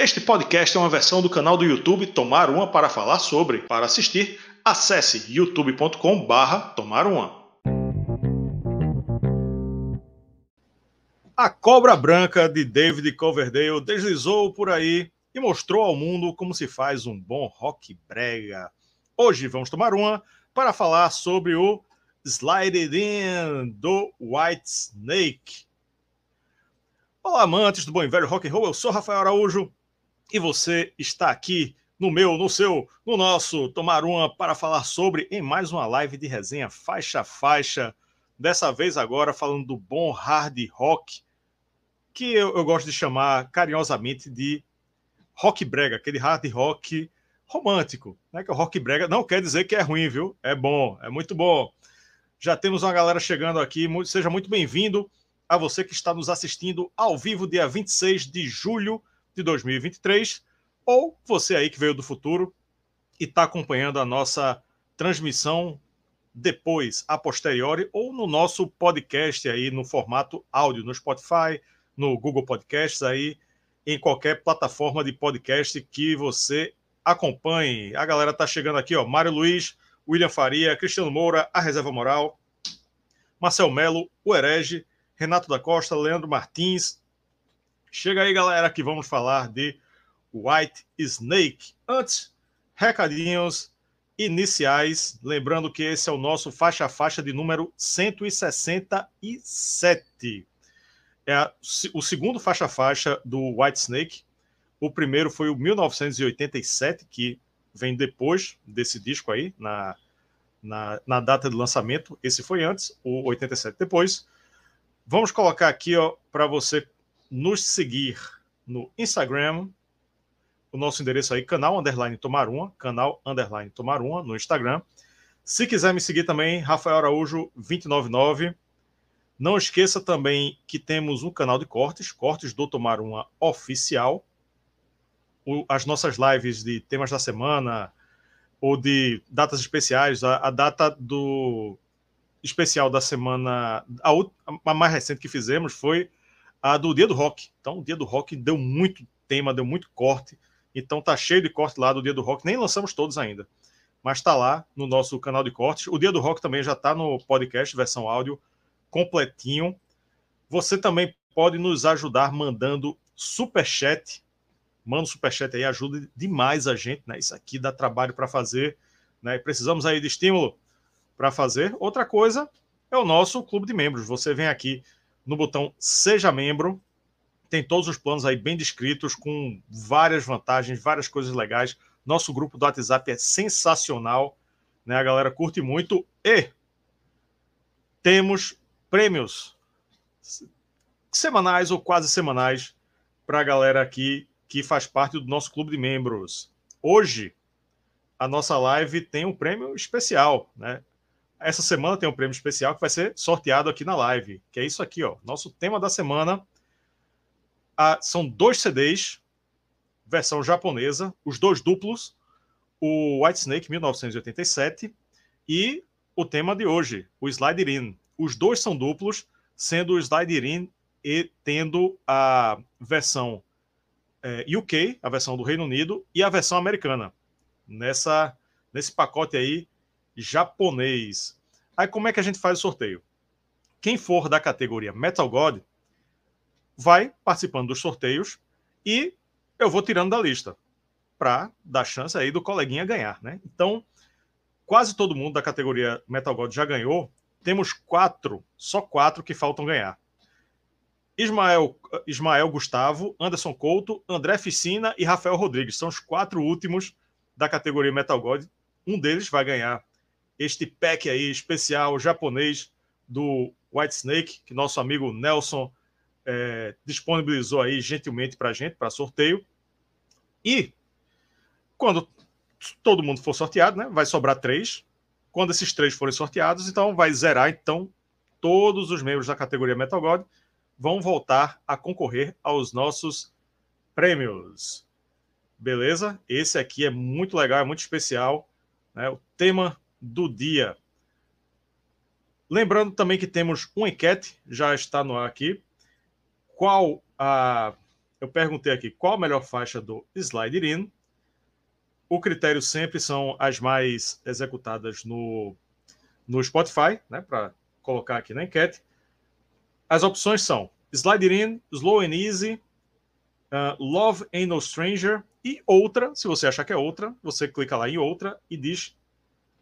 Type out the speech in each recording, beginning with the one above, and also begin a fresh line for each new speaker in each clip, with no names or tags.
Este podcast é uma versão do canal do YouTube Tomar Uma para falar sobre. Para assistir, acesse youtube.com/barra Tomar Uma. A cobra branca de David Coverdale deslizou por aí e mostrou ao mundo como se faz um bom rock brega. Hoje vamos tomar uma para falar sobre o Slide It In do White Snake. Olá, amantes do bom e velho rock and roll. Eu sou Rafael Araújo e você está aqui no meu, no seu, no nosso Tomar Uma para falar sobre em mais uma live de resenha faixa a faixa. Dessa vez agora falando do bom hard rock que eu, eu gosto de chamar carinhosamente de rock brega, aquele hard rock romântico, né? Que o rock brega não quer dizer que é ruim, viu? É bom, é muito bom. Já temos uma galera chegando aqui, seja muito bem-vindo a você que está nos assistindo ao vivo dia 26 de julho de 2023, ou você aí que veio do futuro e está acompanhando a nossa transmissão depois, a posteriori, ou no nosso podcast aí no formato áudio, no Spotify, no Google Podcasts, aí em qualquer plataforma de podcast que você acompanhe. A galera tá chegando aqui, ó. Mário Luiz, William Faria, Cristiano Moura, a Reserva Moral, Marcel Melo, o Herege, Renato da Costa, Leandro Martins. Chega aí, galera, que vamos falar de White Snake. Antes, recadinhos iniciais. Lembrando que esse é o nosso faixa a faixa de número 167 é a, o segundo faixa-faixa do White Snake. O primeiro foi o 1987, que vem depois desse disco aí, na, na, na data de lançamento. Esse foi antes, o 87 depois. Vamos colocar aqui para você nos seguir no Instagram, o nosso endereço aí, canal underline tomar uma, canal underline tomar uma no Instagram. Se quiser me seguir também, Rafael Araújo 299 não esqueça também que temos um canal de cortes, cortes do Tomar Uma Oficial. O, as nossas lives de temas da semana ou de datas especiais, a, a data do especial da semana, a, a, mais recente que fizemos foi a do Dia do Rock. Então, o Dia do Rock deu muito tema, deu muito corte. Então, tá cheio de corte lá do Dia do Rock. Nem lançamos todos ainda, mas tá lá no nosso canal de cortes. O Dia do Rock também já tá no podcast, versão áudio completinho. Você também pode nos ajudar mandando super chat. Manda um super chat aí, ajuda demais a gente, né? Isso aqui dá trabalho para fazer, né? precisamos aí de estímulo para fazer. Outra coisa é o nosso clube de membros. Você vem aqui no botão Seja Membro, tem todos os planos aí bem descritos, com várias vantagens, várias coisas legais. Nosso grupo do WhatsApp é sensacional, né? A galera curte muito e temos prêmios semanais ou quase semanais para a galera aqui que faz parte do nosso clube de membros. Hoje, a nossa live tem um prêmio especial, né? Essa semana tem um prêmio especial que vai ser sorteado aqui na live, que é isso aqui, ó. Nosso tema da semana ah, são dois CDs, versão japonesa, os dois duplos, o White Snake 1987 e o tema de hoje, o Slide In, os dois são duplos, sendo o Slide e tendo a versão é, UK, a versão do Reino Unido, e a versão americana. Nessa, nesse pacote aí japonês. Aí como é que a gente faz o sorteio? Quem for da categoria Metal God vai participando dos sorteios e eu vou tirando da lista para dar chance aí do coleguinha ganhar, né? Então, quase todo mundo da categoria Metal God já ganhou temos quatro, só quatro que faltam ganhar. Ismael, Ismael Gustavo, Anderson Couto, André Ficina e Rafael Rodrigues. São os quatro últimos da categoria Metal God. Um deles vai ganhar este pack aí especial japonês do White Snake, que nosso amigo Nelson é, disponibilizou aí gentilmente para gente, para sorteio. E quando todo mundo for sorteado, né, vai sobrar três. Quando esses três forem sorteados, então vai zerar então todos os membros da categoria Metal God vão voltar a concorrer aos nossos prêmios. Beleza? Esse aqui é muito legal, é muito especial. Né? O tema do dia. Lembrando também que temos uma enquete, já está no ar aqui. Qual a eu perguntei aqui qual a melhor faixa do Slide In. O critério sempre são as mais executadas no, no Spotify, né, para colocar aqui na enquete. As opções são Slide In, Slow and Easy, uh, Love Ain't No Stranger e outra. Se você achar que é outra, você clica lá em outra e diz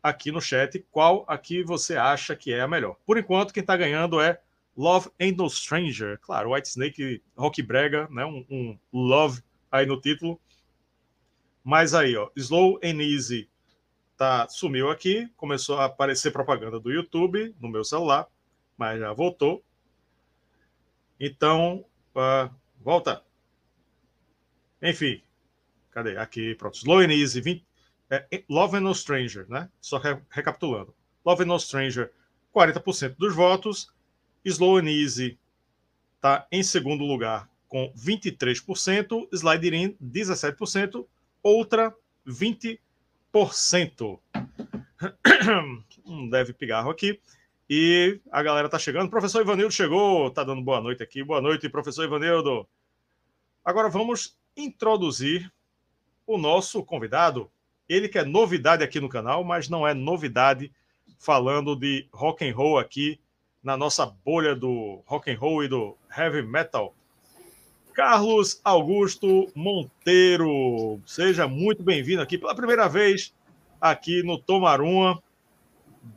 aqui no chat qual aqui você acha que é a melhor. Por enquanto, quem está ganhando é Love Ain't No Stranger. Claro, White Snake, Rock Brega, né? Um, um, Love aí no título. Mas aí, ó, Slow and Easy tá, sumiu aqui, começou a aparecer propaganda do YouTube no meu celular, mas já voltou. Então, uh, volta. Enfim, cadê? Aqui, pronto. Slow and Easy, 20, é, Love and No Stranger, né? Só re, recapitulando. Love and No Stranger, 40% dos votos. Slow and Easy está em segundo lugar com 23%. Slide In, 17%. Outra, 20%. Um deve pigarro aqui. E a galera tá chegando. Professor Ivanildo chegou, tá dando boa noite aqui. Boa noite, professor Ivanildo. Agora vamos introduzir o nosso convidado, ele que é novidade aqui no canal, mas não é novidade falando de rock and roll aqui na nossa bolha do rock and roll e do heavy metal. Carlos Augusto Monteiro, seja muito bem-vindo aqui pela primeira vez aqui no Tomaruma.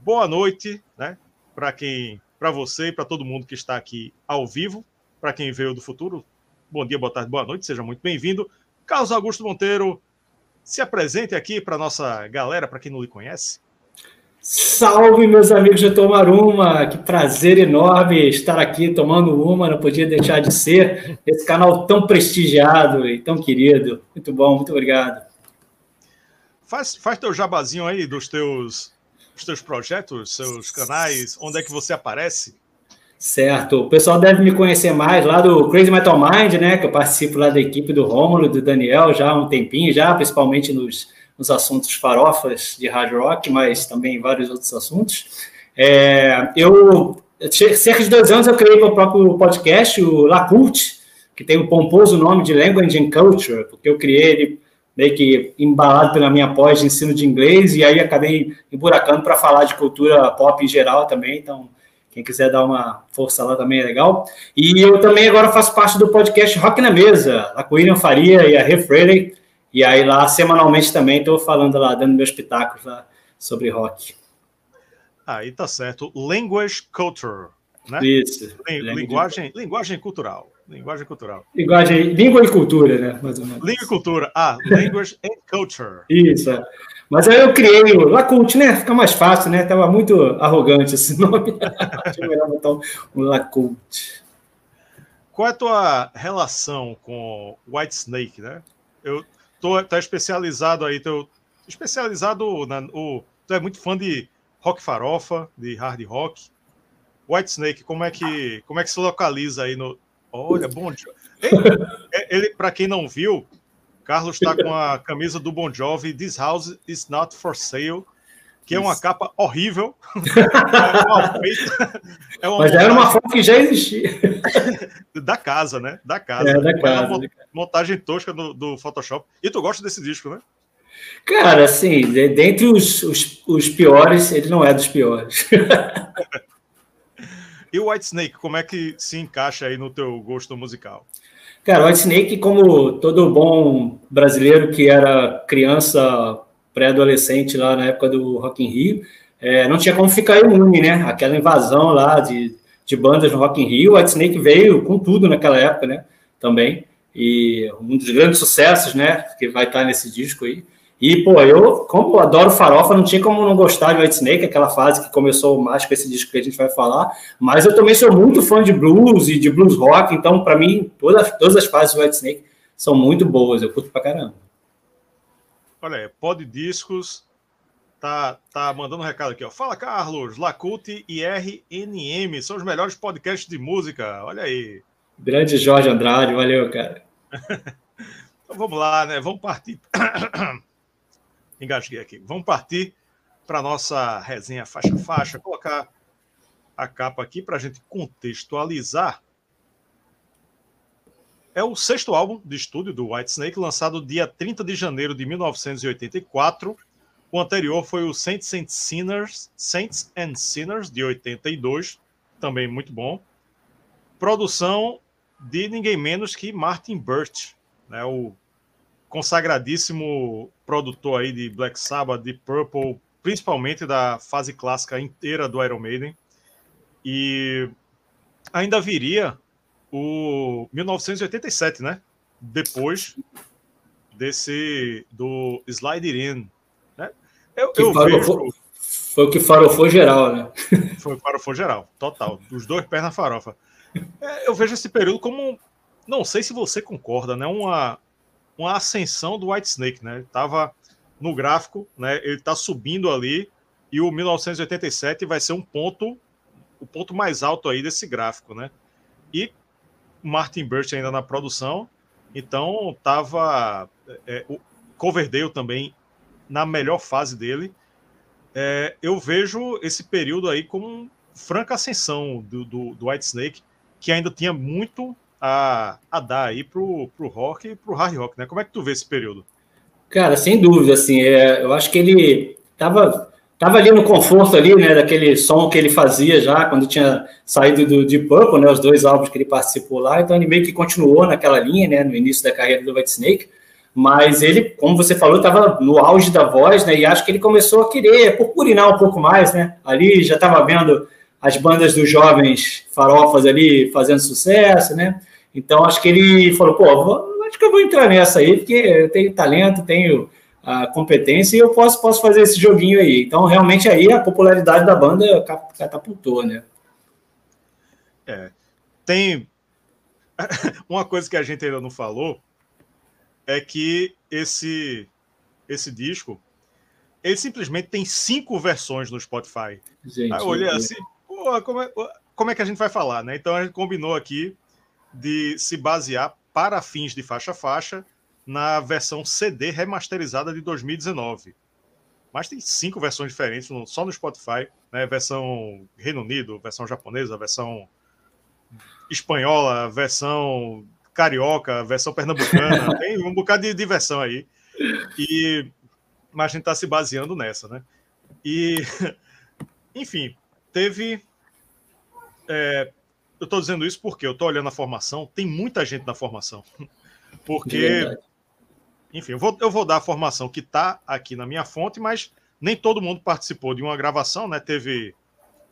Boa noite, né? Para quem, para você e para todo mundo que está aqui ao vivo, para quem veio do futuro. Bom dia, boa tarde, boa noite, seja muito bem-vindo. Carlos Augusto Monteiro, se apresente aqui para nossa galera, para quem não lhe conhece.
Salve, meus amigos de Tomar Uma! Que prazer enorme estar aqui tomando uma, não podia deixar de ser. Esse canal tão prestigiado e tão querido. Muito bom, muito obrigado.
Faz, faz teu jabazinho aí dos teus, dos teus projetos, seus canais, onde é que você aparece?
Certo. O pessoal deve me conhecer mais lá do Crazy Metal Mind, né? Que eu participo lá da equipe do Rômulo, do Daniel, já há um tempinho, já, principalmente nos, nos assuntos farofas de hard rock, mas também vários outros assuntos. É, eu, cerca de dois anos, eu criei meu próprio podcast, o Lacult, que tem o um pomposo nome de Language and Culture, porque eu criei ele meio que embalado pela minha pós de ensino de inglês, e aí acabei emburacando para falar de cultura pop em geral também, então quem quiser dar uma força lá também é legal. E eu também agora faço parte do podcast Rock na Mesa, lá com o William Faria e a Rê Freire. E aí lá, semanalmente também, estou falando lá, dando meus pitacos lá sobre rock.
Aí tá certo. Language Culture, né?
Isso.
Linguagem, linguagem cultural. Linguagem cultural.
Linguagem, língua e cultura, né? Mais ou menos.
Língua e cultura. Ah, language and culture.
Isso. É. Mas aí eu criei o Lacult, né? Fica mais fácil, né? Tava muito arrogante esse nome. Acho melhor botar um Lacult.
Qual é a tua relação com White Snake, né? Eu tô tá especializado aí, tô especializado na o tu é muito fã de rock farofa, de hard rock. White Snake, como é que como é que se localiza aí no Olha, bom dia. Ele, ele para quem não viu, Carlos está com a camisa do Bon Jovi, This House is Not for Sale, que é uma Isso. capa horrível.
é uma Mas era uma foto que já existia.
da casa, né? Da casa.
É, da casa.
Uma montagem tosca do, do, Photoshop. E tu gosta desse disco, né?
Cara, assim, dentre os, os, os piores, ele não é dos piores.
e o White Snake, como é que se encaixa aí no teu gosto musical?
Cara, o White Snake, como todo bom brasileiro que era criança, pré-adolescente lá na época do Rock in Rio, é, não tinha como ficar imune, né? Aquela invasão lá de, de bandas no Rock in Rio, o White Snake veio com tudo naquela época, né? Também. E um dos grandes sucessos, né? Que vai estar nesse disco aí. E, pô, eu, como eu adoro farofa, não tinha como não gostar de White Snake, aquela fase que começou mais com esse disco que a gente vai falar. Mas eu também sou muito fã de blues e de blues rock, então, para mim, todas, todas as fases de White Snake são muito boas, eu curto pra caramba.
Olha aí, Pod Discos tá, tá mandando um recado aqui, ó. Fala, Carlos, Lacute e RNM são os melhores podcasts de música. Olha aí.
Grande Jorge Andrade, valeu, cara.
então vamos lá, né? Vamos partir. Engasguei aqui. Vamos partir para a nossa resenha faixa faixa, colocar a capa aqui para a gente contextualizar. É o sexto álbum de estúdio do Whitesnake, lançado dia 30 de janeiro de 1984. O anterior foi o Saints and Sinners, Saints and Sinners de 82, também muito bom. Produção de ninguém menos que Martin Burt, né, o consagradíssimo produtor aí de Black Sabbath, de Purple, principalmente da fase clássica inteira do Iron Maiden. E ainda viria o 1987, né? Depois desse do Slide In, né?
Eu, eu vejo... Foi o que farofou geral, né?
Foi o farofou geral, total. Os dois pés na farofa. É, eu vejo esse período como, não sei se você concorda, né? Uma, uma ascensão do White Snake, né? Ele tava no gráfico, né? Ele está subindo ali e o 1987 vai ser um ponto, o ponto mais alto aí desse gráfico, né? E Martin Birch ainda na produção, então tava é, o Coverdale também na melhor fase dele. É, eu vejo esse período aí como franca ascensão do, do, do White Snake, que ainda tinha muito a, a dar aí pro, pro rock e pro hard rock, né? Como é que tu vê esse período?
Cara, sem dúvida, assim, é, eu acho que ele tava, tava ali no conforto ali, né, daquele som que ele fazia já quando tinha saído do Deep Purple, né, os dois álbuns que ele participou lá, então ele meio que continuou naquela linha, né, no início da carreira do White Snake, mas ele, como você falou, estava no auge da voz, né, e acho que ele começou a querer purpurinar um pouco mais, né, ali já estava vendo as bandas dos jovens farofas ali fazendo sucesso, né, então acho que ele falou, pô, vou acho que eu vou entrar nessa aí, porque eu tenho talento, tenho a competência e eu posso, posso fazer esse joguinho aí. Então, realmente, aí a popularidade da banda catapultou, né?
É. Tem. Uma coisa que a gente ainda não falou é que esse, esse disco ele simplesmente tem cinco versões no Spotify. Gente, Aí eu olhei assim, como, é, como é que a gente vai falar, né? Então a gente combinou aqui de se basear para fins de faixa-faixa na versão CD remasterizada de 2019. Mas tem cinco versões diferentes só no Spotify, né? Versão Reino Unido, versão japonesa, versão espanhola, versão carioca, versão pernambucana, tem um bocado de, diversão aí. E mas a gente está se baseando nessa, né? E enfim, teve é, eu estou dizendo isso porque eu estou olhando a formação, tem muita gente na formação. Porque, enfim, eu vou, eu vou dar a formação que está aqui na minha fonte, mas nem todo mundo participou de uma gravação, né? Teve,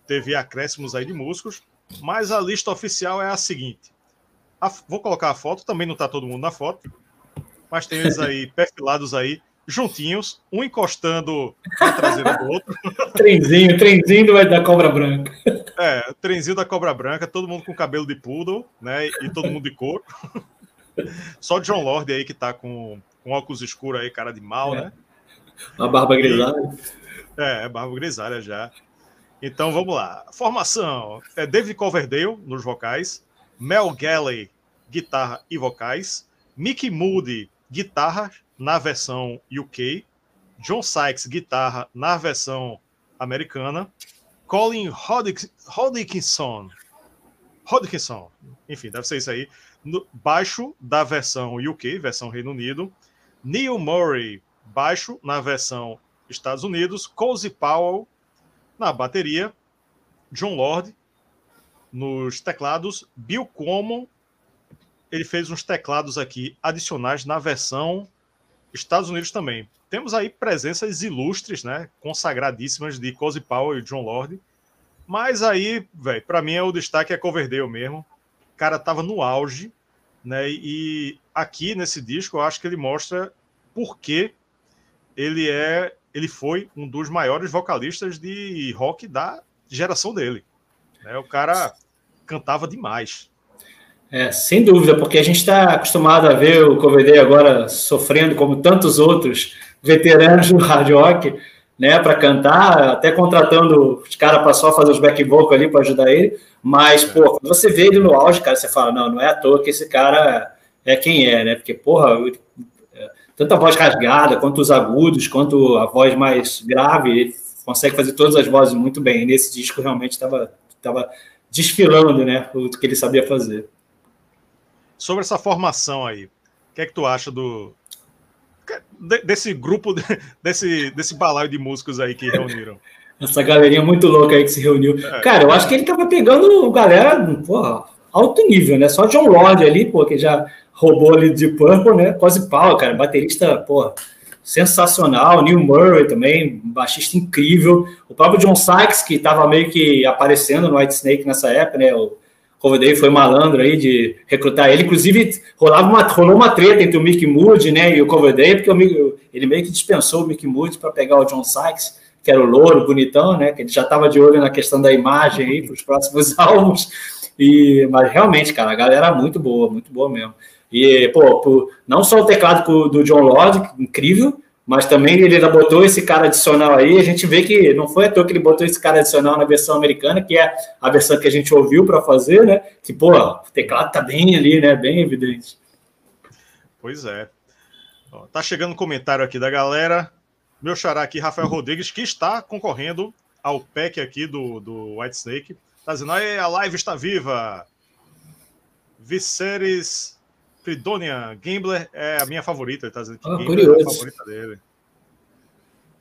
teve acréscimos aí de músicos, mas a lista oficial é a seguinte. A, vou colocar a foto, também não está todo mundo na foto, mas tem eles aí perfilados aí, juntinhos, um encostando na traseira do outro.
trenzinho, trenzinho da cobra branca.
É, trenzinho da cobra branca, todo mundo com cabelo de poodle, né? E todo mundo de couro. Só John Lord aí que tá com, com óculos escuros aí, cara de mal, é. né?
Uma barba grisalha.
É, barba grisalha já. Então vamos lá. Formação: é David Coverdale nos vocais, Mel Galley, guitarra e vocais, Mickey Moody, guitarra na versão UK, John Sykes, guitarra na versão americana, Colin Hodgkinson, Hodgkinson, enfim, deve ser isso aí, no, baixo da versão UK, versão Reino Unido, Neil Murray, baixo na versão Estados Unidos, Cozy Powell na bateria, John Lord nos teclados, Bill Common, ele fez uns teclados aqui adicionais na versão Estados Unidos também. Temos aí presenças ilustres, né, consagradíssimas de Cozy Powell e John Lord. Mas aí, velho, para mim é o destaque é Coverdale mesmo. O cara tava no auge, né? E aqui nesse disco eu acho que ele mostra por que ele é, ele foi um dos maiores vocalistas de rock da geração dele. Né? O cara cantava demais.
É, sem dúvida, porque a gente está acostumado a ver o Coverdale agora sofrendo, como tantos outros veteranos do hard rock, né, para cantar, até contratando os caras para só fazer os back vocal ali para ajudar ele. Mas, é. pô, quando você vê ele no auge, cara, você fala, não, não é à toa que esse cara é quem é, né? Porque, porra, tanto a voz rasgada, quanto os agudos, quanto a voz mais grave, ele consegue fazer todas as vozes muito bem. E nesse disco realmente estava tava desfilando, né, o que ele sabia fazer.
Sobre essa formação aí. O que é que tu acha do desse grupo, desse, desse balaio de músicos aí que reuniram?
Essa galerinha muito louca aí que se reuniu. É. Cara, eu acho que ele tava pegando galera, porra, alto nível, né? Só John Lord ali, pô, que já roubou ali de Purple, né? Quase pau, cara. Baterista, porra, sensacional. Neil Murray também, baixista incrível. O próprio John Sykes, que tava meio que aparecendo no White Snake nessa época, né? O Coverdale foi malandro aí de recrutar ele. Inclusive, rolava uma, rolou uma treta entre o Mick Moody né, e o Coverdale, porque ele meio que dispensou o Mick Moody para pegar o John Sykes que era o louro, bonitão, né? Que ele já estava de olho na questão da imagem aí para os próximos álbuns. E, mas realmente, cara, a galera muito boa, muito boa mesmo. E, pô, não só o teclado do John Lord, incrível, mas também ele botou esse cara adicional aí. A gente vê que não foi à toa que ele botou esse cara adicional na versão americana, que é a versão que a gente ouviu para fazer, né? Que, pô, o teclado tá bem ali, né? Bem evidente.
Pois é. Ó, tá chegando um comentário aqui da galera meu xará aqui, Rafael Rodrigues, que está concorrendo ao PEC aqui do, do White Snake. Está dizendo, aí a live está viva. Viceres Fridonia Gambler é a minha favorita. Ele está dizendo que
ah, Gambler é a favorita
dele.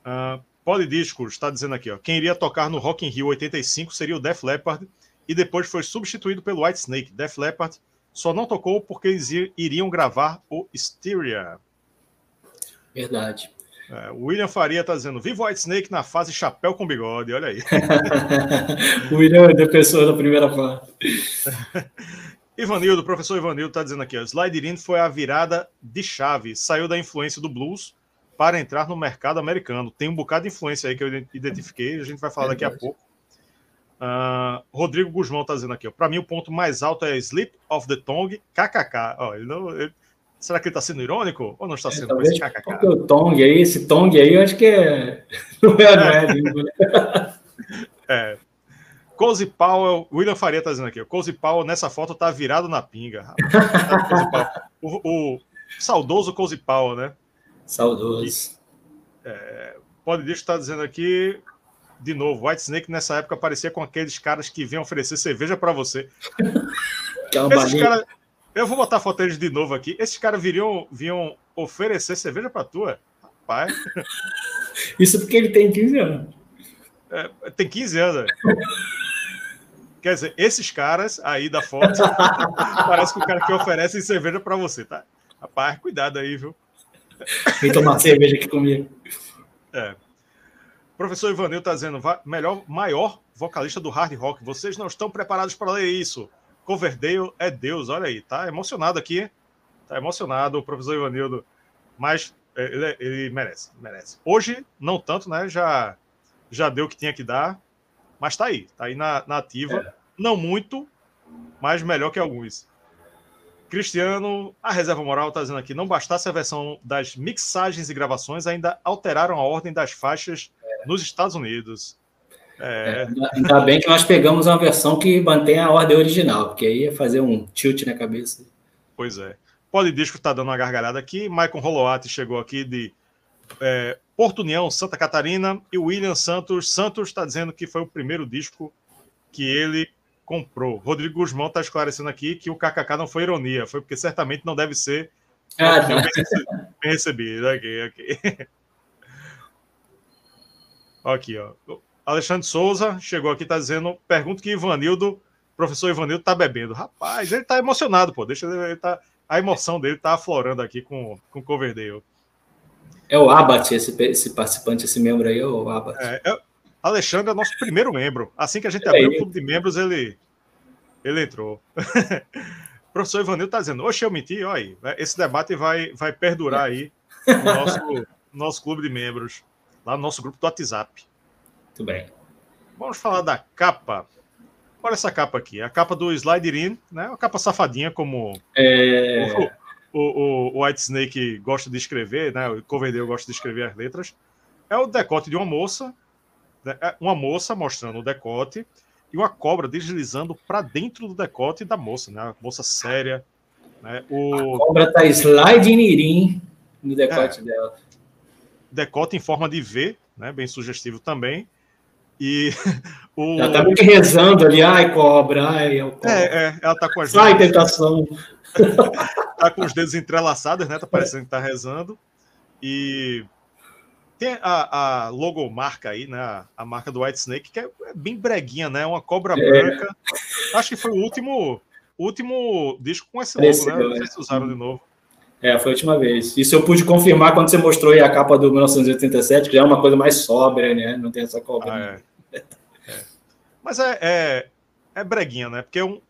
Uh, Polidiscos está dizendo aqui, ó, quem iria tocar no Rock in Rio 85 seria o Def Leppard e depois foi substituído pelo White Snake. Def Leppard só não tocou porque eles iriam gravar o Styria.
Verdade.
É, William Faria está dizendo: Viva White Snake na fase chapéu com bigode, olha aí.
o William é defensor da primeira fase.
Ivanildo, professor Ivanildo está dizendo aqui: ó, Slide In foi a virada de chave, saiu da influência do blues para entrar no mercado americano. Tem um bocado de influência aí que eu identifiquei, a gente vai falar daqui a pouco. Uh, Rodrigo Guzmão está dizendo aqui: para mim, o ponto mais alto é Sleep of the Tongue, kkk. Ó, ele não, ele, Será que ele está sendo irônico ou não está é, sendo? É,
talvez, é o Tong aí? Esse Tong aí eu acho que é. Não é, não é
né? É. Cozy Powell, William Faria está dizendo aqui, o Cozy Powell nessa foto está virado na pinga. o, o, saudoso Cozy Powell, né?
Saudoso.
é, pode deixar estar dizendo aqui, de novo, White Snake nessa época parecia com aqueles caras que vêm oferecer cerveja para você. É Esses caras eu vou botar a foto deles de novo aqui. Esses caras viriam, vinham oferecer cerveja para tua? Rapaz.
Isso porque ele tem 15 anos.
É, tem 15 anos. Quer dizer, esses caras aí da foto parece que o cara que oferece cerveja para você, tá? Rapaz, cuidado aí, viu?
Vem tomar cerveja aqui comigo.
É. Professor Ivanil está dizendo, melhor, maior vocalista do hard rock. Vocês não estão preparados para ler isso. Coverdale é Deus, olha aí, tá emocionado aqui, tá emocionado o professor Ivanildo, mas é, ele, ele, merece, merece. Hoje, não tanto, né? Já, já deu o que tinha que dar, mas tá aí, tá aí na, na ativa, é. não muito, mas melhor que alguns. Cristiano, a reserva moral está dizendo aqui: não bastasse a versão das mixagens e gravações, ainda alteraram a ordem das faixas é. nos Estados Unidos.
É. Ainda bem que nós pegamos uma versão que mantém a ordem original, porque aí ia fazer um tilt na cabeça.
Pois é. Polidisco está dando uma gargalhada aqui. Michael Roloati chegou aqui de é, Porto União, Santa Catarina. E William Santos. Santos está dizendo que foi o primeiro disco que ele comprou. Rodrigo Guzmão está esclarecendo aqui que o KKK não foi ironia, foi porque certamente não deve ser ah, tá. bem recebido. Aqui, aqui. Aqui, ó. Alexandre Souza chegou aqui, está dizendo, pergunta que Ivanildo, professor Ivanildo, está bebendo. Rapaz, ele está emocionado, pô. Deixa ele tá, a emoção dele está aflorando aqui com, com o Coverdale.
É o Abat, esse, esse participante, esse membro aí, é o Abat. É, é,
Alexandre é nosso primeiro membro. Assim que a gente é abriu o clube de membros, ele, ele entrou. professor Ivanildo está dizendo, oxe, eu menti, olha aí, esse debate vai, vai perdurar aí no nosso, nosso clube de membros, lá no nosso grupo do WhatsApp.
Muito bem.
Vamos falar da capa. Olha essa capa aqui, a capa do Slider In, né? Uma capa safadinha, como é... o, o, o, White Snake gosta de escrever, né? O Coverdale gosta de escrever as letras. É o decote de uma moça, né? é uma moça mostrando o decote e uma cobra deslizando para dentro do decote da moça, né? A moça séria. Né?
O... A cobra tá sliding in no decote é. dela.
Decote em forma de V, né? Bem sugestivo também.
E o... Ela tá meio que rezando ali, ai, cobra, ai,
eu cobra. É, é, ela tá com as
Sai, tentação.
tá com os dedos entrelaçados, né? Tá parecendo que tá rezando. E tem a, a logomarca aí, né? A, marca do White Snake, que é, é bem breguinha, né? Uma cobra é. branca. Acho que foi o último, último disco com esse logo, esse, né? Não sei se usaram de novo.
É, foi a última vez. Isso eu pude confirmar quando você mostrou aí a capa do 1987, que já é uma coisa mais sóbria, né? Não tem essa cobra. Ah,
é. é. Mas é, é, é, breguinha, né? Porque é um,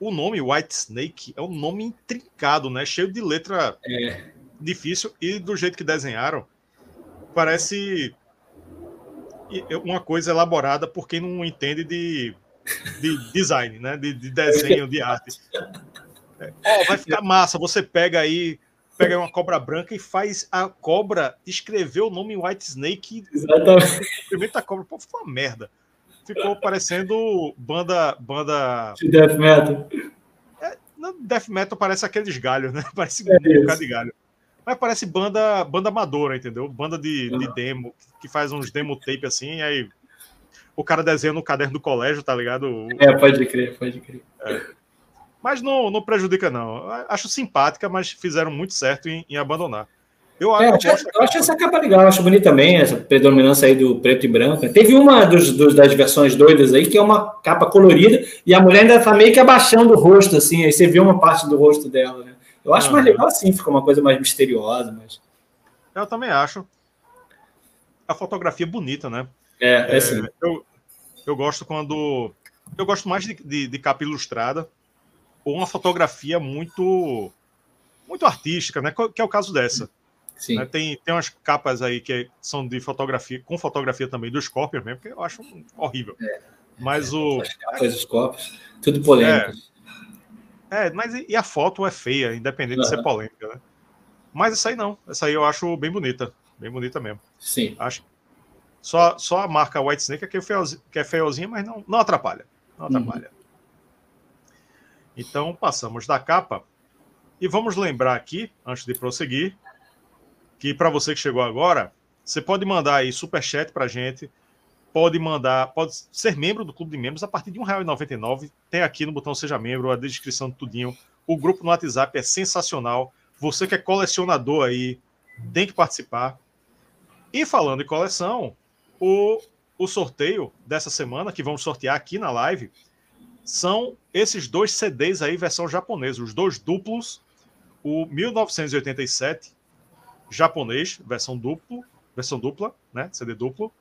o nome White Snake é um nome intrincado, né? Cheio de letra é. difícil e do jeito que desenharam, parece uma coisa elaborada por quem não entende de, de design, né? De, de desenho, de arte. É. Vai ficar massa. Você pega aí, pega uma cobra branca e faz a cobra escrever o nome White Snake. Exatamente. Experimenta a cobra. Pô, ficou uma merda. Ficou parecendo banda. banda...
De death metal.
É, death metal parece aqueles galhos, né? Parece é um bocado de galho. Mas parece banda, banda amadora, entendeu? Banda de, de demo, que faz uns demo tape assim, aí o cara desenha no caderno do colégio, tá ligado?
É, pode crer, pode crer. É.
Mas não, não prejudica, não. Acho simpática, mas fizeram muito certo em, em abandonar.
Eu, é, eu, acho, eu acho essa capa legal, acho bonita também, essa predominância aí do preto e branco. Teve uma dos, dos, das versões doidas aí, que é uma capa colorida, e a mulher ainda tá meio que abaixando o rosto, assim, aí você vê uma parte do rosto dela, né? Eu acho ah, mais legal assim, fica uma coisa mais misteriosa, mas.
Eu também acho. A fotografia é bonita, né?
É, é, é sim.
Eu, eu gosto quando. Eu gosto mais de, de, de capa ilustrada, ou uma fotografia muito muito artística, né? Que é o caso dessa. Né? Tem, tem umas capas aí que são de fotografia, com fotografia também do Scorpion mesmo, que eu acho horrível. É. Mas o.
As capas dos Scorpions, tudo polêmico.
É, é, mas e a foto é feia, independente uhum. de ser polêmica, né? Mas essa aí não. Essa aí eu acho bem bonita. Bem bonita mesmo.
Sim.
Acho. Só, só a marca White Snake é que é, feiozinha, que é feiozinha, mas não, não atrapalha. Não uhum. atrapalha. Uhum. Então, passamos da capa. E vamos lembrar aqui, antes de prosseguir, que para você que chegou agora, você pode mandar aí superchat para gente, pode mandar, pode ser membro do Clube de Membros a partir de R$ 1,99. Tem aqui no botão Seja Membro a descrição de tudinho. O grupo no WhatsApp é sensacional. Você que é colecionador aí, tem que participar. E falando em coleção, o, o sorteio dessa semana, que vamos sortear aqui na live, são esses dois CDs aí, versão japonesa, os dois duplos, o 1987 japonês, versão duplo, versão dupla, né, CD duplo,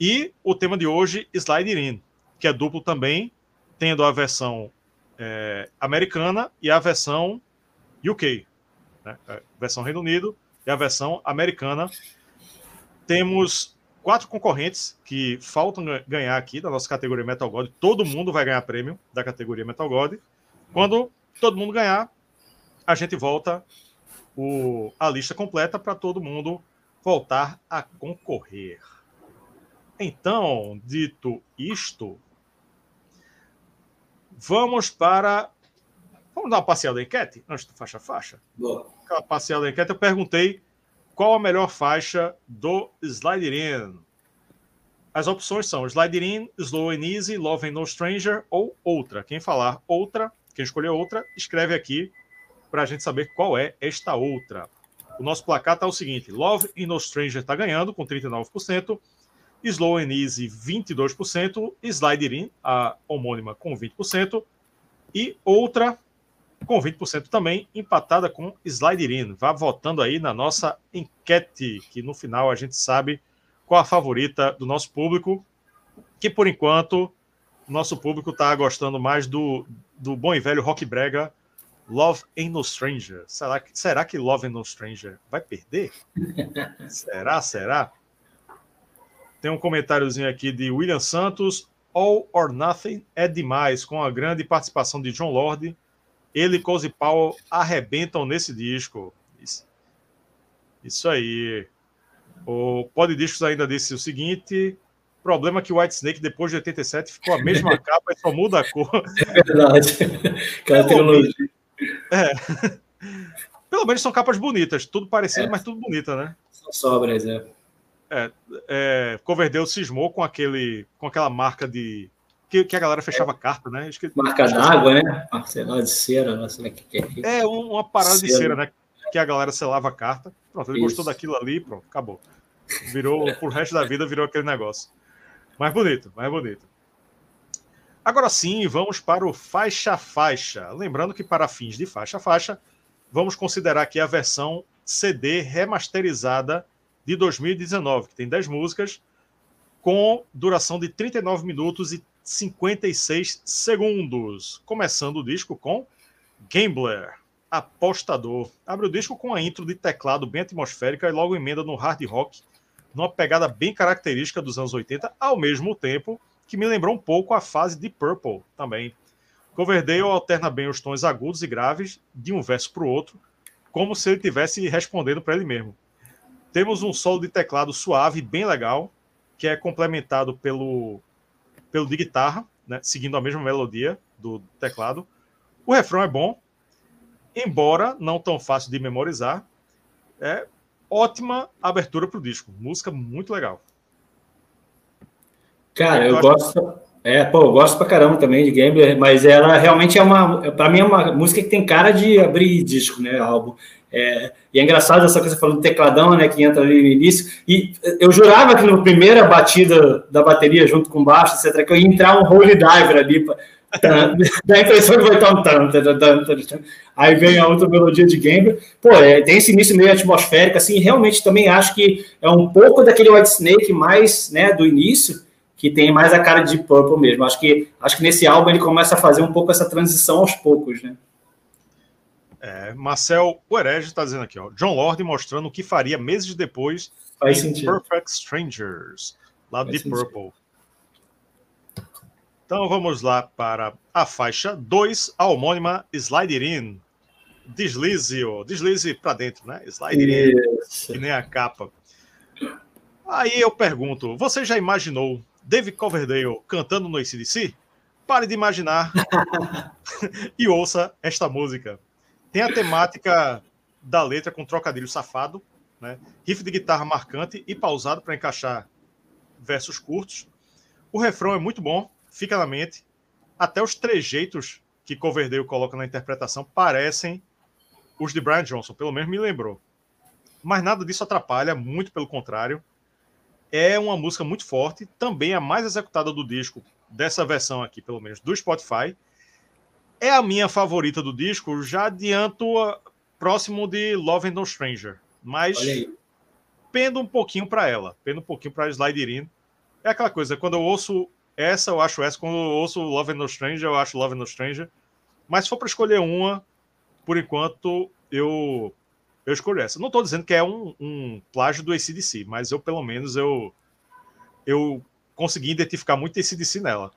e o tema de hoje, Slide In, que é duplo também, tendo a versão é, americana e a versão UK, né, a versão Reino Unido e a versão americana. Temos quatro concorrentes que faltam ganhar aqui da nossa categoria Metal God. Todo mundo vai ganhar prêmio da categoria Metal God. Quando todo mundo ganhar, a gente volta o, a lista completa para todo mundo voltar a concorrer. Então, dito isto, vamos para. Vamos dar uma passeada da enquete antes do faixa faixa? Boa. Aquela passeada da enquete, eu perguntei qual a melhor faixa do Slider In? As opções são Slider In, Slow and Easy, Love and No Stranger ou outra. Quem falar outra, quem escolher outra, escreve aqui para a gente saber qual é esta outra. O nosso placar está o seguinte: Love and No Stranger está ganhando com 39%, Slow and Easy 22%, Slider In, a homônima, com 20%, e outra com 20% também, empatada com Slider Vá votando aí na nossa enquete, que no final a gente sabe qual a favorita do nosso público, que por enquanto nosso público está gostando mais do, do bom e velho rock brega Love Ain't No Stranger. Será que, será que Love Ain't No Stranger vai perder? será, será? Tem um comentáriozinho aqui de William Santos. All or Nothing é demais, com a grande participação de John Lord ele e Cozy Powell arrebentam nesse disco. Isso, isso aí. O Discos ainda disse o seguinte: problema é que o White Snake, depois de 87, ficou a mesma capa e só muda a cor.
É verdade. Aquela trilogia.
É. Pelo menos são capas bonitas, tudo parecido, é. mas tudo bonita, né?
São sobras, é.
É, é, Coverdale cismou com aquele, com aquela marca de que, que a galera fechava é. carta, né?
Que, marca d'água, né? Marcelada de cera, não sei o que
é. É uma parada cera. de cera, né? Que a galera selava a carta. Pronto, ele Isso. gostou daquilo ali, pronto, acabou. Virou, por resto da vida, virou aquele negócio. Mais bonito, mais bonito. Agora sim, vamos para o faixa-faixa. Lembrando que para fins de faixa-faixa, vamos considerar aqui a versão CD remasterizada de 2019, que tem 10 músicas, com duração de 39 minutos e 56 segundos. Começando o disco com Gambler, Apostador. Abre o disco com a intro de teclado bem atmosférica e logo emenda no hard rock, numa pegada bem característica dos anos 80, ao mesmo tempo que me lembrou um pouco a fase de Purple também. Coverdale alterna bem os tons agudos e graves de um verso para o outro, como se ele estivesse respondendo para ele mesmo. Temos um solo de teclado suave, bem legal, que é complementado pelo, pelo de guitarra, né, seguindo a mesma melodia do teclado. O refrão é bom, embora não tão fácil de memorizar. É ótima abertura para o disco. Música muito legal.
Cara, eu, eu gosto. É, pô, eu gosto pra caramba também de Gambler, mas ela realmente é uma. Pra mim é uma música que tem cara de abrir disco, né? Álbum. É, e é engraçado essa coisa falando do tecladão, né, que entra ali no início. E eu jurava que na primeira batida da bateria junto com baixo, etc, que eu ia entrar um holy diver ali. Pra, dá a impressão que vai estar um tan, Aí vem a outra melodia de Gambler. Pô, é, tem esse início meio atmosférico, assim, realmente também acho que é um pouco daquele White Snake mais, né, do início, que tem mais a cara de Purple mesmo. Acho que, acho que nesse álbum ele começa a fazer um pouco essa transição aos poucos, né?
É, Marcel Uerege está dizendo aqui, ó, John Lord mostrando o que faria meses depois
Faz em sentido.
Perfect Strangers, lá de Purple. Então vamos lá para a faixa 2, a homônima Slide It In. Deslize, ó, deslize para dentro, né? Slide It In, que nem a capa. Aí eu pergunto, você já imaginou David Coverdale cantando no ACDC? Pare de imaginar e ouça esta música. Tem a temática da letra com trocadilho safado, né? riff de guitarra marcante e pausado para encaixar versos curtos. O refrão é muito bom, fica na mente. Até os trejeitos que Coverdale coloca na interpretação parecem os de Brian Johnson, pelo menos me lembrou. Mas nada disso atrapalha, muito pelo contrário. É uma música muito forte, também a mais executada do disco, dessa versão aqui, pelo menos, do Spotify é a minha favorita do disco, já adianto a, próximo de Love and No Stranger. Mas pendo um pouquinho para ela, pendo um pouquinho para Slide In. É aquela coisa, quando eu ouço essa, eu acho essa, quando eu ouço Love and No Stranger, eu acho Love and No Stranger. Mas se for para escolher uma, por enquanto, eu eu escolho essa. Não estou dizendo que é um, um plágio do ACDC, mas eu, pelo menos, eu, eu consegui identificar muito ACDC nela.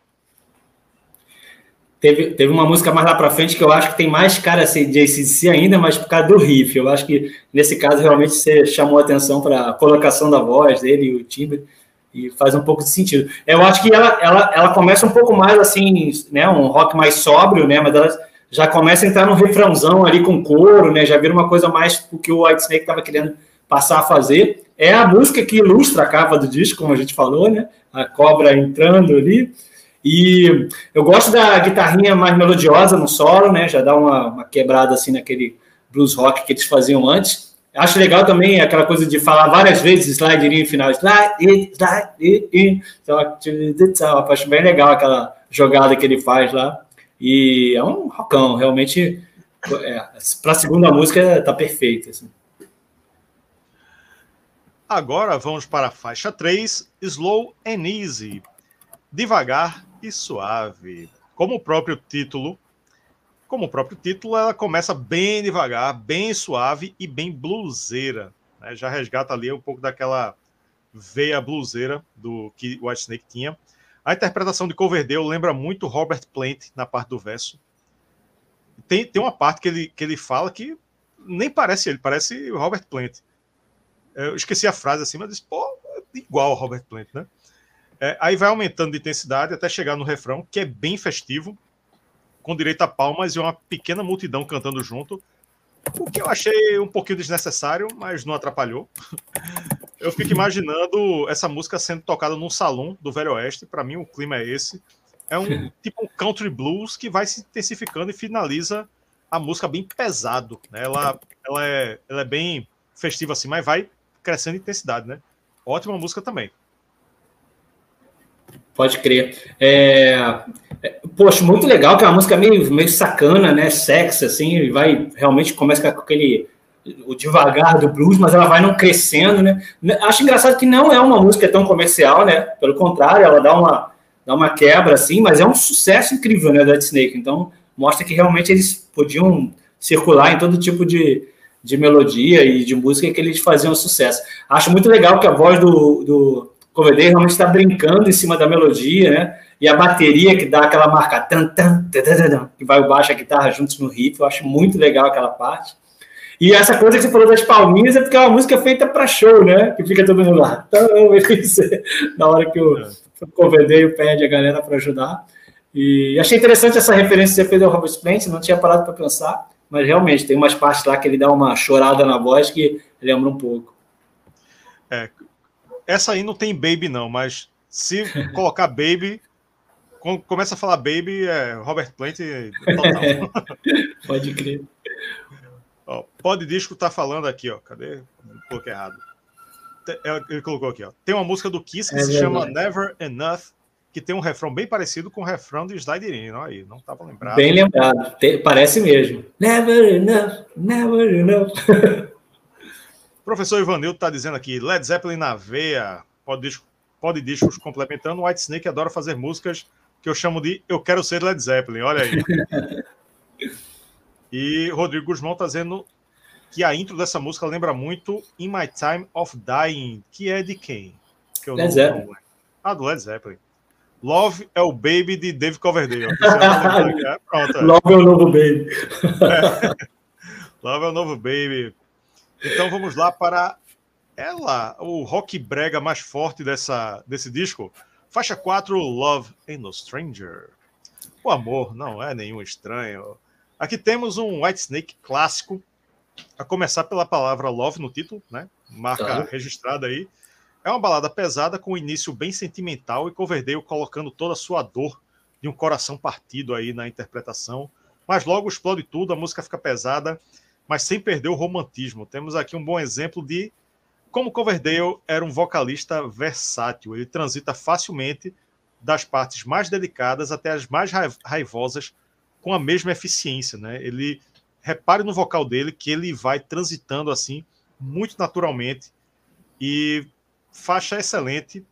Teve, teve uma música mais lá para frente que eu acho que tem mais cara assim, de ACDC ainda, mas por causa do riff. Eu acho que nesse caso realmente você chamou atenção para a colocação da voz dele e o timbre e faz um pouco de sentido. Eu acho que ela, ela, ela começa um pouco mais assim, né, um rock mais sóbrio, né, mas ela já começa a entrar num refrãozão ali com coro, né, já vira uma coisa mais o que o White Snake estava querendo passar a fazer. É a música que ilustra a capa do disco, como a gente falou, né, a cobra entrando ali. E eu gosto da guitarrinha mais melodiosa no solo, né? Já dá uma, uma quebrada assim naquele blues rock que eles faziam antes. Acho legal também aquela coisa de falar várias vezes slide in final, slide slide in. Então, acho bem legal aquela jogada que ele faz lá. E é um rockão, realmente. É, Para a segunda música tá perfeito. Assim.
Agora vamos para a faixa 3, Slow and Easy. Devagar e suave. Como o próprio título, como o próprio título, ela começa bem devagar, bem suave e bem bluseira. Né? Já resgata ali um pouco daquela veia bluseira do que o White Snake tinha. A interpretação de Coverdale lembra muito Robert Plant na parte do verso. Tem, tem uma parte que ele, que ele fala que nem parece ele, parece Robert Plant. Eu esqueci a frase assim, mas disse, pô, é igual Robert Plant, né? É, aí vai aumentando de intensidade até chegar no refrão, que é bem festivo, com direito a palmas e uma pequena multidão cantando junto. O que eu achei um pouquinho desnecessário, mas não atrapalhou. Eu fico imaginando essa música sendo tocada num salão do Velho Oeste. Para mim, o clima é esse. É um tipo um country blues que vai se intensificando e finaliza a música bem pesado. Né? Ela, ela, é, ela é bem festiva assim, mas vai crescendo intensidade, né? Ótima música também.
Pode crer. É... é poxa, muito legal, que é uma música meio, meio sacana, né? Sexy, assim, vai realmente começa com aquele o devagar do blues, mas ela vai não crescendo, né? Acho engraçado que não é uma música tão comercial, né? Pelo contrário, ela dá uma, dá uma quebra, assim, mas é um sucesso incrível, né, da Snake. Então, mostra que realmente eles podiam circular em todo tipo de, de melodia e de música que eles faziam sucesso. Acho muito legal que a voz do, do Coverdale realmente está brincando em cima da melodia, né? E a bateria que dá aquela marca tan, tan, tan, tan, que vai o baixo a guitarra juntos no riff, eu acho muito legal aquela parte. E essa coisa que você falou das palminhas é porque é uma música feita para show, né? Que fica todo mundo lá. Então, na hora que o, o Coverdale pede a galera para ajudar. E achei interessante essa referência que você fez ao Robert Plant, não tinha parado para pensar, mas realmente tem umas partes lá que ele dá uma chorada na voz que lembra um pouco.
É, essa aí não tem baby, não, mas se colocar baby, começa a falar baby, é Robert Plant.
Pode crer.
Ó, Pode Disco tá falando aqui, ó. Cadê? Coloquei errado. É, ele colocou aqui, ó. Tem uma música do Kiss que é se chama Never Enough que tem um refrão bem parecido com o refrão do Slide aí, não estava lembrado.
Bem lembrado, parece mesmo. Never enough, never enough.
Professor Ivanildo está dizendo aqui, Led Zeppelin na veia, pode, disco, pode discos complementando, White Snake adora fazer músicas que eu chamo de Eu Quero Ser Led Zeppelin, olha aí. e Rodrigo Guzmão está dizendo que a intro dessa música lembra muito In My Time of Dying, que é de quem?
Que eu Led Zeppelin. Não...
Ah, do Led Zeppelin. Love é o baby de Dave Coverdale. é,
pronto, é. Love é o novo baby.
É. Love é o novo baby. Então vamos lá para ela, o rock brega mais forte dessa, desse disco. Faixa 4, Love Ain't No Stranger. O amor não é nenhum estranho. Aqui temos um White Snake clássico, a começar pela palavra love no título, né? Marca registrada aí. É uma balada pesada com um início bem sentimental e Coverdale colocando toda a sua dor de um coração partido aí na interpretação. Mas logo explode tudo, a música fica pesada, mas sem perder o romantismo. Temos aqui um bom exemplo de como Coverdale era um vocalista versátil. Ele transita facilmente das partes mais delicadas até as mais raivosas com a mesma eficiência, né? Ele repare no vocal dele que ele vai transitando assim muito naturalmente e faixa excelente.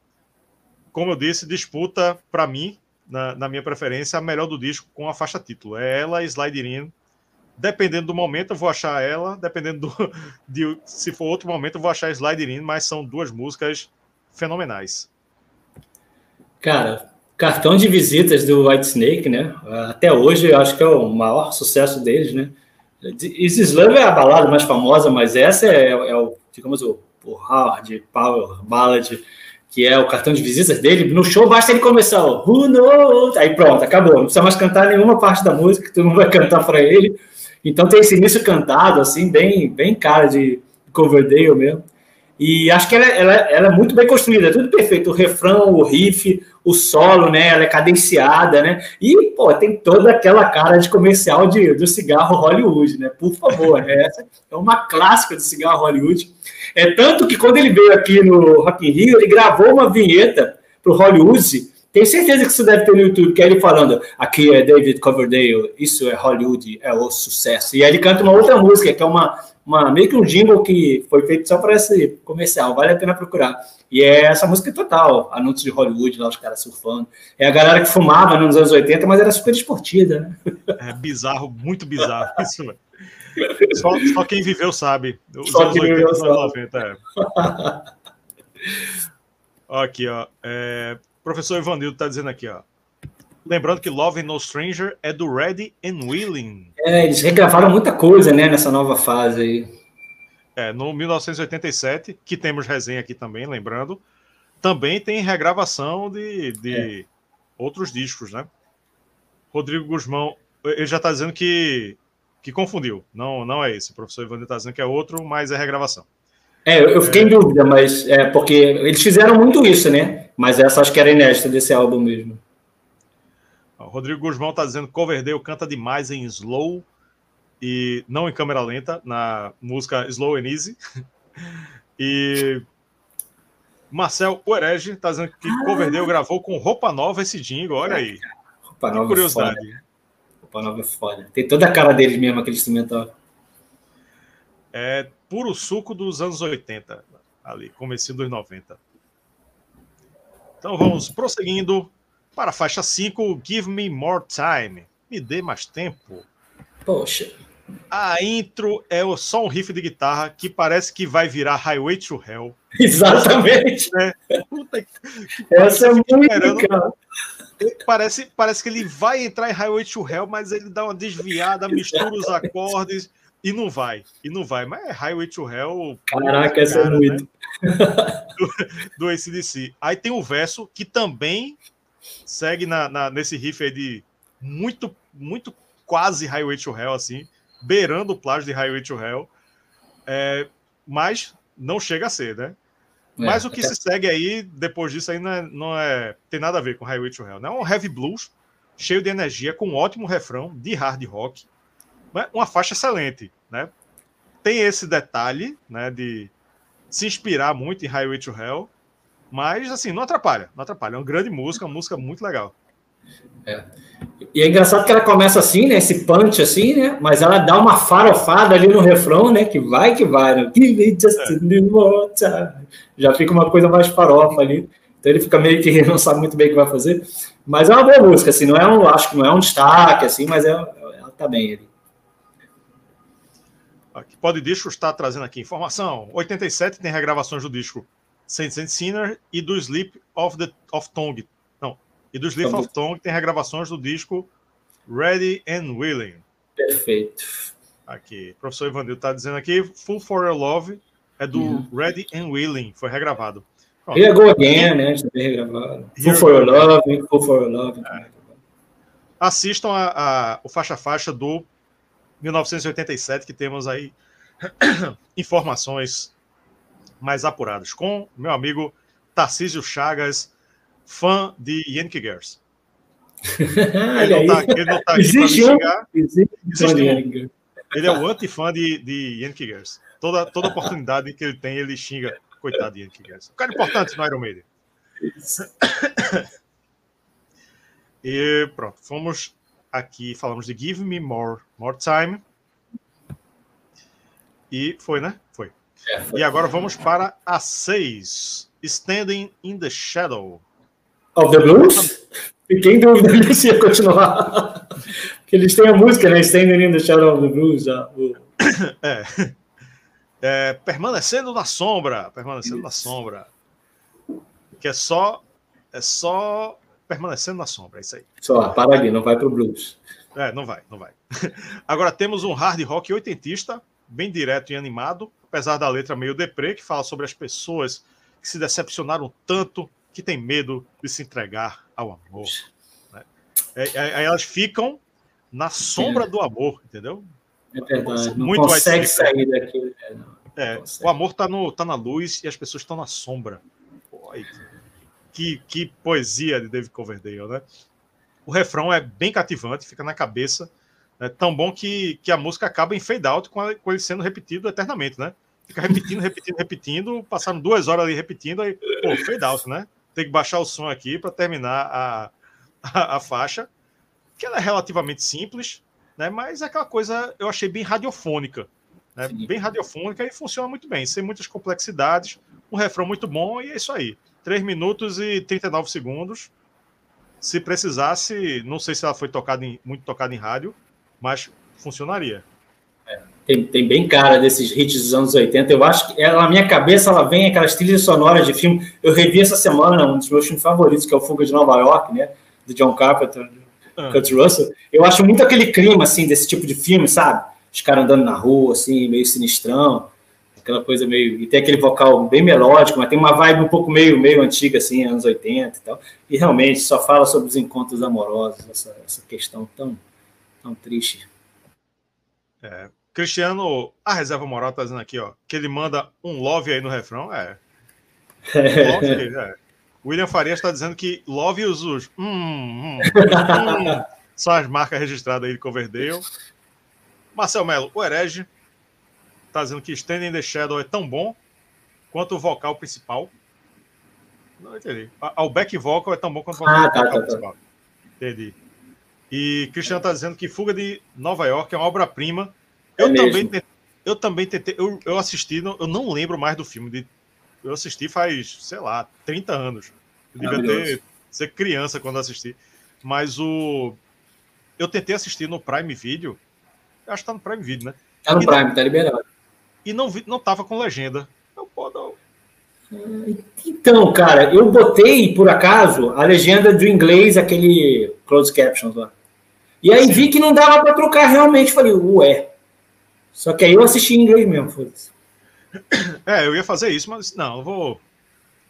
Como eu disse, disputa, para mim, na, na, minha preferência, a melhor do disco com a faixa título. É ela, Slide In. Dependendo do momento, eu vou achar ela. Dependendo do, de se for outro momento, eu vou achar Slide In, mas são duas músicas fenomenais.
Cara, cartão de visitas do White Snake, né? Até hoje, eu acho que é o maior sucesso deles, né? Love é a balada mais famosa, mas essa é, é o, digamos, o o hard, power, ballad, que é o cartão de visitas dele, no show basta ele começar Who knows? Aí pronto, acabou. Não precisa mais cantar nenhuma parte da música, todo mundo vai cantar para ele. Então tem esse início cantado, assim, bem, bem cara de Coverdale mesmo. E acho que ela, ela, ela é muito bem construída, é tudo perfeito. O refrão, o riff, o solo, né? Ela é cadenciada, né? E, pô, tem toda aquela cara de comercial de, do cigarro Hollywood, né? Por favor, né? Essa é uma clássica do cigarro Hollywood. É tanto que quando ele veio aqui no Rock in Rio, ele gravou uma vinheta para o Hollywood. Tenho certeza que você deve ter no YouTube, que é ele falando: aqui é David Coverdale, isso é Hollywood, é o sucesso. E aí ele canta uma outra música, que é uma, uma meio que um jingle que foi feito só para esse comercial, vale a pena procurar. E é essa música total, anúncio de Hollywood, lá os caras surfando. É a galera que fumava nos anos 80, mas era super esportida, né?
É bizarro, muito bizarro isso, velho. Só, só, quem viveu sabe. Os só anos 80 e 90, é. aqui, ó. É, professor Ivanildo está dizendo aqui, ó. Lembrando que Love and No Stranger é do Ready and Willing.
É, eles regravaram muita coisa, né, nessa nova fase aí.
É, no 1987, que temos resenha aqui também, lembrando, também tem regravação de, de é. outros discos, né? Rodrigo Guzmão, ele já está dizendo que que confundiu. Não, não é esse. O professor Ivan está dizendo que é outro, mas é regravação.
É, eu fiquei é... em dúvida, mas é porque eles fizeram muito isso, né? Mas essa acho que era inédita desse álbum mesmo.
O Rodrigo Guzmão está dizendo que Coverdale canta demais em slow e não em câmera lenta, na música Slow and Easy. E Marcel Oerege está dizendo que ah. Coverdale gravou com roupa nova esse jingle, olha aí.
Roupa nova é curiosidade. É roupa nova é foda. Tem toda a cara deles mesmo, aquele instrumental.
É puro suco dos anos 80, ali, comecinho dos 90. Então vamos prosseguindo para a faixa 5, Give Me More Time. Me dê mais tempo.
Poxa.
A intro é só um riff de guitarra que parece que vai virar Highway to Hell.
Exatamente. É, Essa é muito cara.
Parece, parece que ele vai entrar em Highway to Hell, mas ele dá uma desviada, mistura os acordes e não vai. E não vai. Mas é Highway to Hell.
Caraca, essa é muito.
Né? Do, do ACDC. Aí tem o verso que também segue na, na, nesse riff aí de muito, muito quase Highway to Hell, assim beirando o plágio de Highway to Hell, é, mas não chega a ser, né? É, mas o que é. se segue aí, depois disso, aí não, é, não é, tem nada a ver com Highway to Hell. Né? É um heavy blues, cheio de energia, com um ótimo refrão de hard rock, né? uma faixa excelente, né? Tem esse detalhe, né, de se inspirar muito em Highway to Hell, mas, assim, não atrapalha, não atrapalha. É uma grande música, uma música muito legal.
É. E é engraçado que ela começa assim, né? Esse punch assim, né? Mas ela dá uma farofada ali no refrão, né? Que vai que vai, né? Give me just a little more time. Já fica uma coisa mais farofa ali. Então ele fica meio que não sabe muito bem o que vai fazer. Mas é uma boa música, assim, não é um, acho que não é um destaque, assim, mas é, ela tá bem ali.
Aqui, pode disco está trazendo aqui informação. 87 tem regravações do disco Saint Saint Sinner e do Sleep of the of Tongue e do Sleep of Tongue tem regravações do disco Ready and Willing.
Perfeito.
Aqui, o professor Ivanil está dizendo aqui, Full for Your Love é do uhum. Ready and Willing, foi regravado.
Pronto. Here Go Again, né? Também regravado. Full for Your Love, Full for Your Love. É.
Assistam a, a, o faixa faixa do 1987, que temos aí informações mais apuradas, com meu amigo Tarcísio Chagas, fã de Yankee Girls. ele, não tá, ele não tá aqui para me xingar. Existe, existe um. Ele é o anti-fã de, de Yankee Girls. Toda, toda oportunidade que ele tem, ele xinga. Coitado de Yankee Girls. O cara importante no Iron Maiden. E pronto, fomos aqui, falamos de Give Me More, More Time. E foi, né? Foi. É. E agora vamos para a 6. Standing in the Shadow.
Of the Blues? Fiquei em dúvida se ia continuar. Porque eles têm a música, né? Standing in the Shadow of the Blues.
É. é. Permanecendo na sombra. Permanecendo Isso. na sombra. Que é só. É só permanecendo na sombra, é isso aí.
Só, para ali, não vai pro blues.
É, não vai, não vai. Agora temos um hard rock oitentista, bem direto e animado, apesar da letra meio deprê, que fala sobre as pessoas que se decepcionaram tanto que tem medo de se entregar ao amor. Né? É, é, aí elas ficam na sombra do amor, entendeu?
É verdade, não Muito consegue sair daquilo. Né?
É, o amor está tá na luz e as pessoas estão na sombra. Pô, que, que poesia de David Coverdale, né? O refrão é bem cativante, fica na cabeça. É tão bom que, que a música acaba em fade out com, a, com ele sendo repetido eternamente, né? Fica repetindo, repetindo, repetindo, passaram duas horas ali repetindo, aí, pô, fade out, né? tem que baixar o som aqui para terminar a, a, a, faixa, que ela é relativamente simples, né? Mas é aquela coisa eu achei bem radiofônica, né? Bem radiofônica e funciona muito bem, sem muitas complexidades, um refrão muito bom e é isso aí. 3 minutos e 39 segundos. Se precisasse, não sei se ela foi tocada em, muito tocada em rádio, mas funcionaria
tem, tem bem cara desses hits dos anos 80. Eu acho que ela, na minha cabeça ela vem aquelas trilhas sonoras de filme. Eu revi essa semana um dos meus filmes favoritos, que é o Fuga de Nova York, né? Do John Carpenter, ah. Kurt Russell. Eu acho muito aquele clima, assim, desse tipo de filme, sabe? Os caras andando na rua, assim, meio sinistrão. Aquela coisa meio. E tem aquele vocal bem melódico, mas tem uma vibe um pouco meio, meio antiga, assim, anos 80 e tal. E realmente só fala sobre os encontros amorosos, essa, essa questão tão, tão triste.
É, Cristiano, a reserva moral tá dizendo aqui, ó, que ele manda um love aí no refrão. É. Love, é. William Farias está dizendo que love os, os hum, hum, hum, são as marcas registradas aí de Coverdale. Marcel Melo, o herege, tá dizendo que Standing the Shadow é tão bom quanto o vocal principal. Não entendi. O back vocal é tão bom quanto o vocal,
Ah, tá, tá, tá.
principal. Entendi. E Cristiano tá dizendo que Fuga de Nova York é uma obra-prima.
É
Eu,
mesmo.
também tentei, eu também tentei. Eu, eu assisti, não- eu não lembro mais do filme. De, eu assisti faz, sei lá, 30 anos. Eu devia ter, ser criança quando assisti. Mas o. Eu tentei assistir no Prime Video. Acho que tá no Prime Video, né?
Tá no
E não-
Prime, tá liberado.
E não, vi, não tava com legenda. Eu, pô, não.
Então, cara, eu botei, por acaso, a legenda do inglês, aquele closed captions lá. E aí vi que não dava pra trocar realmente. Falei, ué. Só que aí eu assisti em inglês mesmo, foda-se.
É, eu ia fazer isso, mas não, eu vou.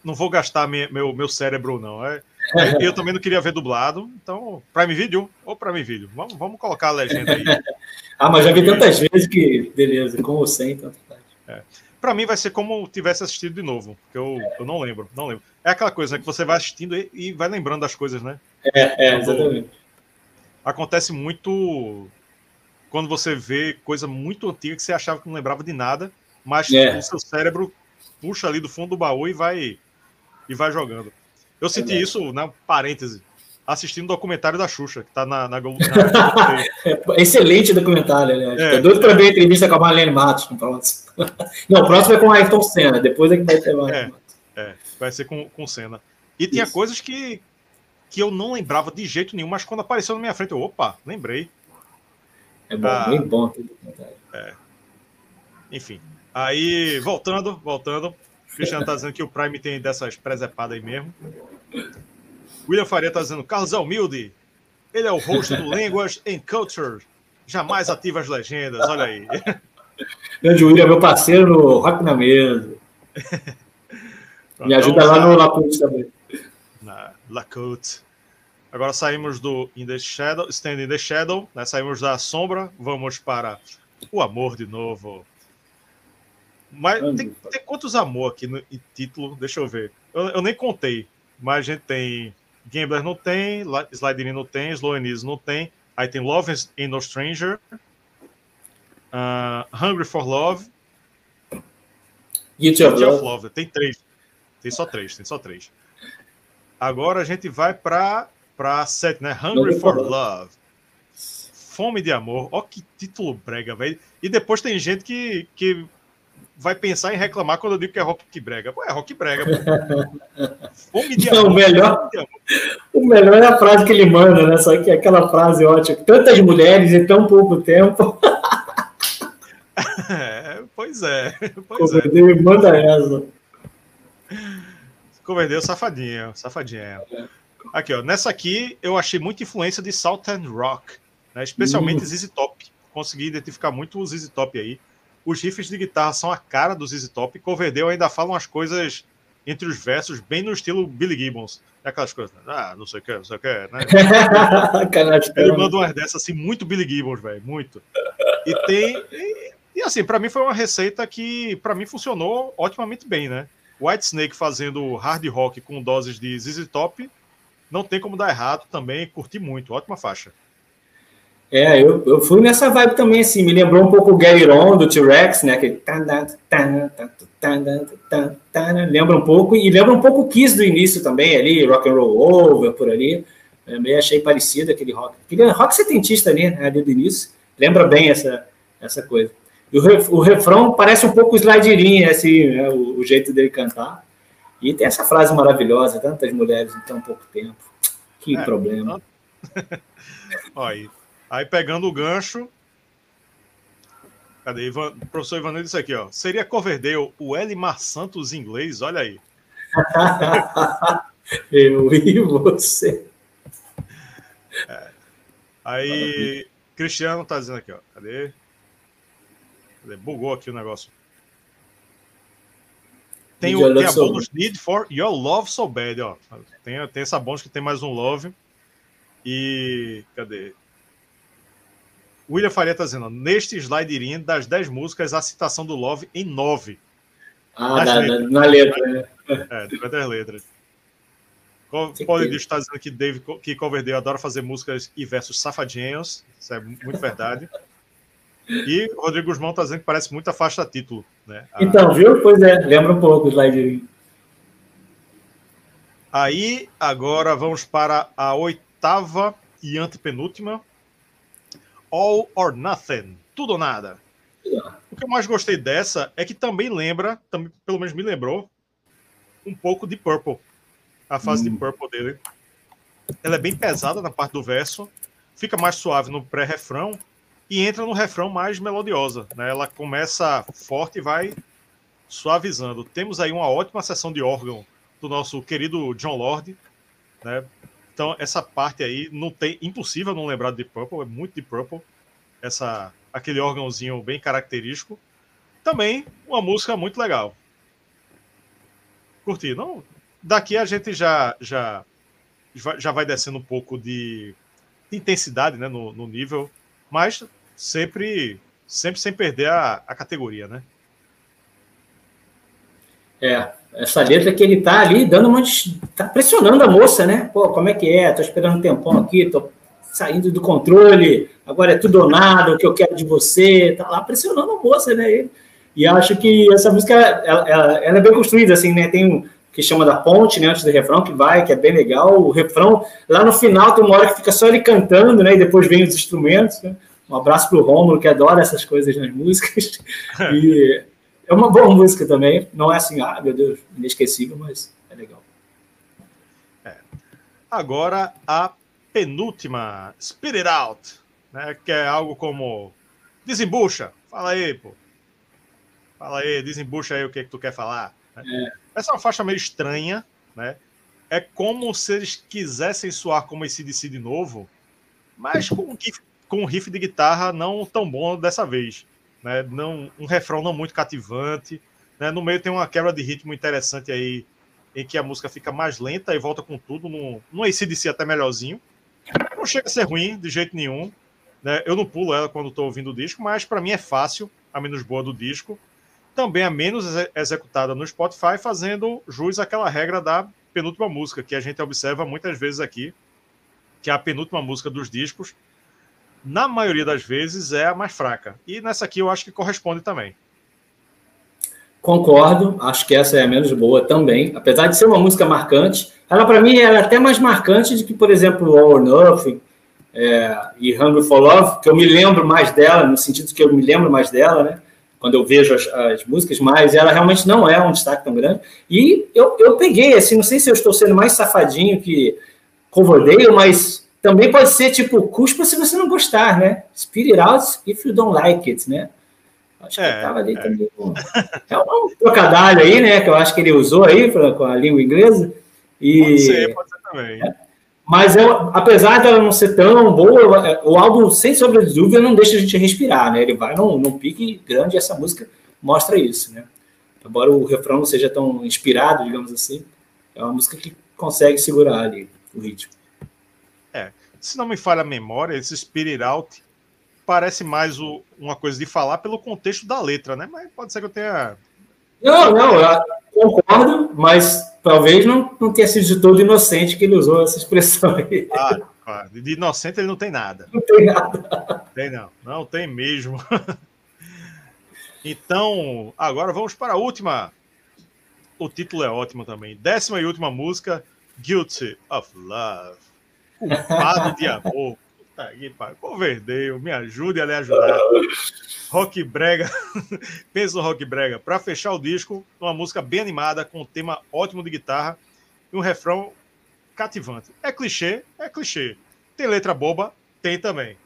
Não vou gastar minha- meu, meu cérebro, não. É, eu também não queria ver dublado, então, Prime Video ou Prime Video. Vamos, vamos colocar a legenda aí.
Ah, mas já vi tantas vezes que, beleza, com ou sem, tanto faz.
Pra mim vai ser como tivesse assistido de novo, porque eu, eu não lembro, não lembro. É aquela coisa né, que você vai assistindo e, e vai lembrando das coisas, né?
É, é, exatamente.
Acontece muito quando você vê coisa muito antiga que você achava que não lembrava de nada, mas
É.
o seu cérebro puxa ali do fundo do baú e vai e vai jogando. Eu senti
Verdade.
isso, na parêntese, assistindo o documentário da Xuxa, que tá na, na, Globo- na.
É, excelente documentário, aliás.
É.
Tô doido pra ver a entrevista com a Marlene Matos no próximo. Não, o próximo é com o Ayrton Senna, depois é que vai ter mais.
É. É, vai ser com, com cena. E tinha
Isso.
coisas que, que eu não lembrava de jeito nenhum, mas quando apareceu na minha frente, eu, opa, lembrei.
É bom,
Ah.
bem bom aquele documentário.
Enfim. Aí, voltando, voltando. O Cristiano tá dizendo que o Prime tem dessas presepadas aí mesmo. William Faria tá dizendo, Carlos é humilde. Ele é o host do Línguas and Culture. Jamais ativa as legendas, olha aí.
Grande William, meu parceiro no Rock na Mesa. Me ajuda
Então,
lá no Laput também.
Na Lacote. Agora saímos do In the Shadow, Stand in the Shadow, né? saímos da sombra, vamos para o amor de novo. Mas tem, tem quantos amor aqui no título? Deixa eu ver. Eu, eu nem contei, mas a gente tem Gambler não tem, Sliding não tem, Easy não tem, aí tem Love in No Stranger, ah, Hungry for Love,
Guilty of
of.
Love.
Tem três. Tem só três, tem só três. Agora a gente vai para para sete, né? Hungry for Love. Fome de amor. Ó que título brega, velho. E depois tem gente que, que vai pensar em reclamar quando eu digo que é rock brega. Pô, é rock brega. pô. Fome de
Não,
amor.
o melhor-. O melhor é a frase que ele manda, né? Só que é aquela frase ótima. Tantas mulheres em tão pouco tempo.
É, pois é. Pois é.
Ele manda essa.
Coverdale, safadinha, safadinha. Aqui, ó. Nessa aqui, eu achei muita influência de Southern Rock, né? especialmente
Hum.
ZZ Top. Consegui identificar muito o ZZ Top aí. Os riffs de guitarra são a cara do ZZ Top. Coverdale ainda fala umas coisas entre os versos, bem no estilo Billy Gibbons. Aquelas coisas, né? ah, não sei o que, não sei o que, né? Ele manda umas dessas assim, muito Billy Gibbons, velho, muito. E tem. E, e, assim, pra mim foi uma receita que pra mim funcionou otimamente bem, né? White Snake fazendo hard rock com doses de ZZ Top, não tem como dar errado também, curti muito, ótima faixa.
É, eu, eu fui nessa vibe também, assim, me lembrou um pouco o Gary Ron do T-Rex, né, Que né, lembra um pouco, e lembra um pouco o Kiss do início também, ali, Rock and Roll Over, por ali, eu meio achei parecido aquele rock, aquele rock setentista ali, né, ali do início, lembra bem essa, essa coisa. O, o refrão parece um pouco o Slideirinho, assim, né, o, o jeito dele cantar. E tem essa frase maravilhosa, tantas mulheres em tão pouco tempo. Que
É,
problema.
Aí. aí pegando o gancho. Cadê? Ivan, o professor Ivanildo disse aqui, ó. Seria Coverdale o Elimar Santos inglês? Olha aí.
Eu e você.
Aí, Cristiano tá dizendo aqui, ó. Cadê? Cadê? Bugou aqui o negócio. Tem, o, tem a
So
bônus Need for Your Love So Bad, ó. Tem, tem essa bônus que tem mais um Love. E. Cadê? William Faria está dizendo, neste slide das 10 músicas, a citação do Love em 9.
Ah, na, letra. na letra, né?
É, depois das letras. Pode estar dizendo que Dave que Coverdale adora fazer músicas e versos safadinhos. Isso é muito verdade. E Rodrigo Guzmão está dizendo que parece muito a faixa título. Né? A...
Então, viu? Pois é, lembra um pouco o slide.
Aí, agora vamos para a oitava e antepenúltima. All or Nothing. Tudo ou nada. O que eu mais gostei dessa é que também lembra, também, pelo menos me lembrou, um pouco de Purple. A fase hum. de Purple dele. Ela é bem pesada na parte do verso, fica mais suave no pré-refrão e entra no refrão mais melodiosa. Né? Ela começa forte e vai suavizando. Temos aí uma ótima sessão de órgão do nosso querido John Lord. Né? Então, essa parte aí não tem. Impossível não lembrar de Purple, é muito de Purple. Essa, aquele órgãozinho bem característico. Também uma música muito legal. Curti. Não, daqui a gente já, já, já vai descendo um pouco de, de intensidade né, no, no nível, mas sempre, sempre sem perder a, a categoria, né?
É, essa letra que ele tá ali dando uma. tá pressionando a moça, né? Pô, como é que é? Tô esperando um tempão aqui, tô saindo do controle, agora é tudo ou nada, o que eu quero de você, tá lá pressionando a moça, né? E acho que essa música, ela, ela, ela é bem construída, assim, né? Tem um que chama da ponte, né, antes do refrão, que vai, que é bem legal. O refrão, lá no final, tem uma hora que fica só ele cantando, né? E depois vem os instrumentos. Né? Um abraço pro Romulo, que adora essas coisas nas músicas. E é uma boa música também. Não é assim, ah, meu Deus, inesquecível, mas é legal.
É. Agora a penúltima, Spit It Out, né? Que é algo como desembucha. Fala aí, pô. Fala aí, desembucha aí o que, que tu quer falar. É. Essa é uma faixa meio estranha, né? É como se eles quisessem soar como esse DC de novo, mas com um, riff, com um riff de guitarra não tão bom dessa vez. Né? Não, um refrão não muito cativante. Né? No meio tem uma quebra de ritmo interessante aí, em que a música fica mais lenta e volta com tudo, num, ACDC até melhorzinho. Não chega a ser ruim de jeito nenhum. Né? Eu não pulo ela quando estou ouvindo o disco, mas para mim é fácil, a menos boa do disco também a menos executada no Spotify, fazendo jus àquela regra da penúltima música, que a gente observa muitas vezes aqui, que é a penúltima música dos discos, na maioria das vezes, é a mais fraca. E nessa aqui eu acho que corresponde também.
Concordo, acho que essa é a menos boa também. Apesar de ser uma música marcante, ela para mim é até mais marcante do que, por exemplo, All or Nothing é, e Hungry for Love, que eu me lembro mais dela, no sentido que eu me lembro mais dela, né? quando eu vejo as, as, músicas, mas ela realmente não é um destaque tão grande. E eu, eu peguei, assim, não sei se eu estou sendo mais safadinho que Coverdale, mas também pode ser tipo, cuspa se você não gostar, né? Spirit out if you don't like it, né? Acho é, que estava ali é. também. É um trocadilho aí, né? Que eu acho que ele usou aí pra, com a língua inglesa. E, pode ser, pode ser também. É. Mas eu, apesar dela não ser tão boa, o álbum, sem sombra de dúvida, não deixa a gente respirar, né? Ele vai num, num pique grande e essa música mostra isso, né? Embora o refrão não seja tão inspirado, digamos assim, é uma música que consegue segurar ali o ritmo.
É, se não me falha a memória, esse Spirit Out parece mais o, uma coisa de falar pelo contexto da letra, né? Mas pode ser que eu tenha.
Não, não, eu concordo, mas talvez não, não tenha sido de todo inocente que ele usou essa expressão aí.
Claro, claro. De inocente ele não tem nada.
Não tem nada.
Tem não, não tem mesmo. Então, agora vamos para a última. O título é ótimo também. Décima e última música, Guilty of Love. Culpado de amor. Puta que pariu. me ajude a lhe ajudar. Rock Brega, pensa no Rock Brega, para fechar o disco, uma música bem animada, com um tema ótimo de guitarra e um refrão cativante. É clichê? É clichê. Tem letra boba? Tem também.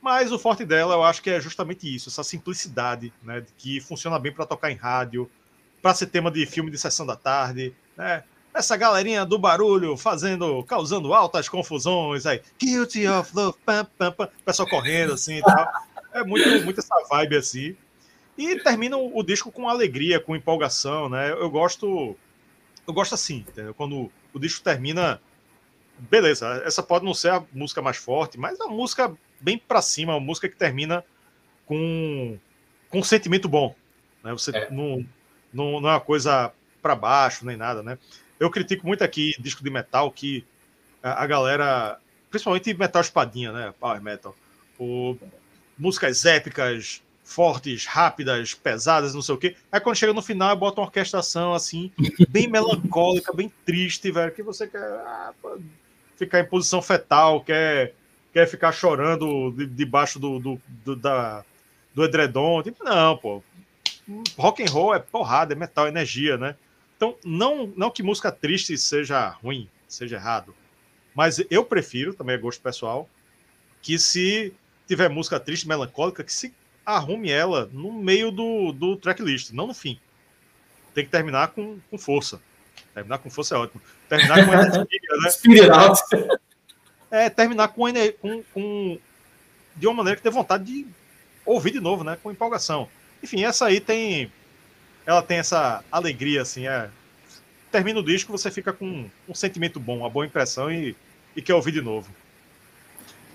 Mas o forte dela, eu acho que é justamente isso, essa simplicidade, né, que funciona bem para tocar em rádio, para ser tema de filme de sessão da tarde, né? Essa galerinha do barulho fazendo, causando altas confusões aí, guilty of love, pam, pam, pam, pessoal correndo assim e tal. É muito, muito essa vibe assim. E termina o disco com alegria, com empolgação, né? Eu gosto. Eu gosto assim, entendeu? Quando o disco termina. Beleza, essa pode não ser a música mais forte, mas é uma música bem para cima, uma música que termina com, com um sentimento bom. Né? Você é. não, não, não é uma coisa para baixo nem nada, né? Eu critico muito aqui disco de metal que a, galera, principalmente metal espadinha, né? Power metal, o, músicas épicas, fortes, rápidas, pesadas, não sei o quê. Aí quando chega no final, bota uma orquestração assim, bem melancólica, bem triste, velho, que você quer ah, ficar em posição fetal, quer, quer ficar chorando debaixo do, do, do, da, do edredom. Tipo, não, pô. Rock and roll é porrada, é metal, é energia, né? Então, não, não que música triste seja ruim, seja errado, mas eu prefiro, também é gosto pessoal, que se tiver música triste, melancólica, que se arrume ela no meio do, do tracklist, não no fim. Tem que terminar com, com força. Terminar com força é ótimo. Terminar com energia, né? É, terminar com, com, com, de uma maneira que dê vontade de ouvir de novo, né? Com empolgação. Enfim, essa aí tem. Ela tem essa alegria, assim, é. Termina o disco, você fica com um sentimento bom, uma boa impressão e, e quer ouvir de novo.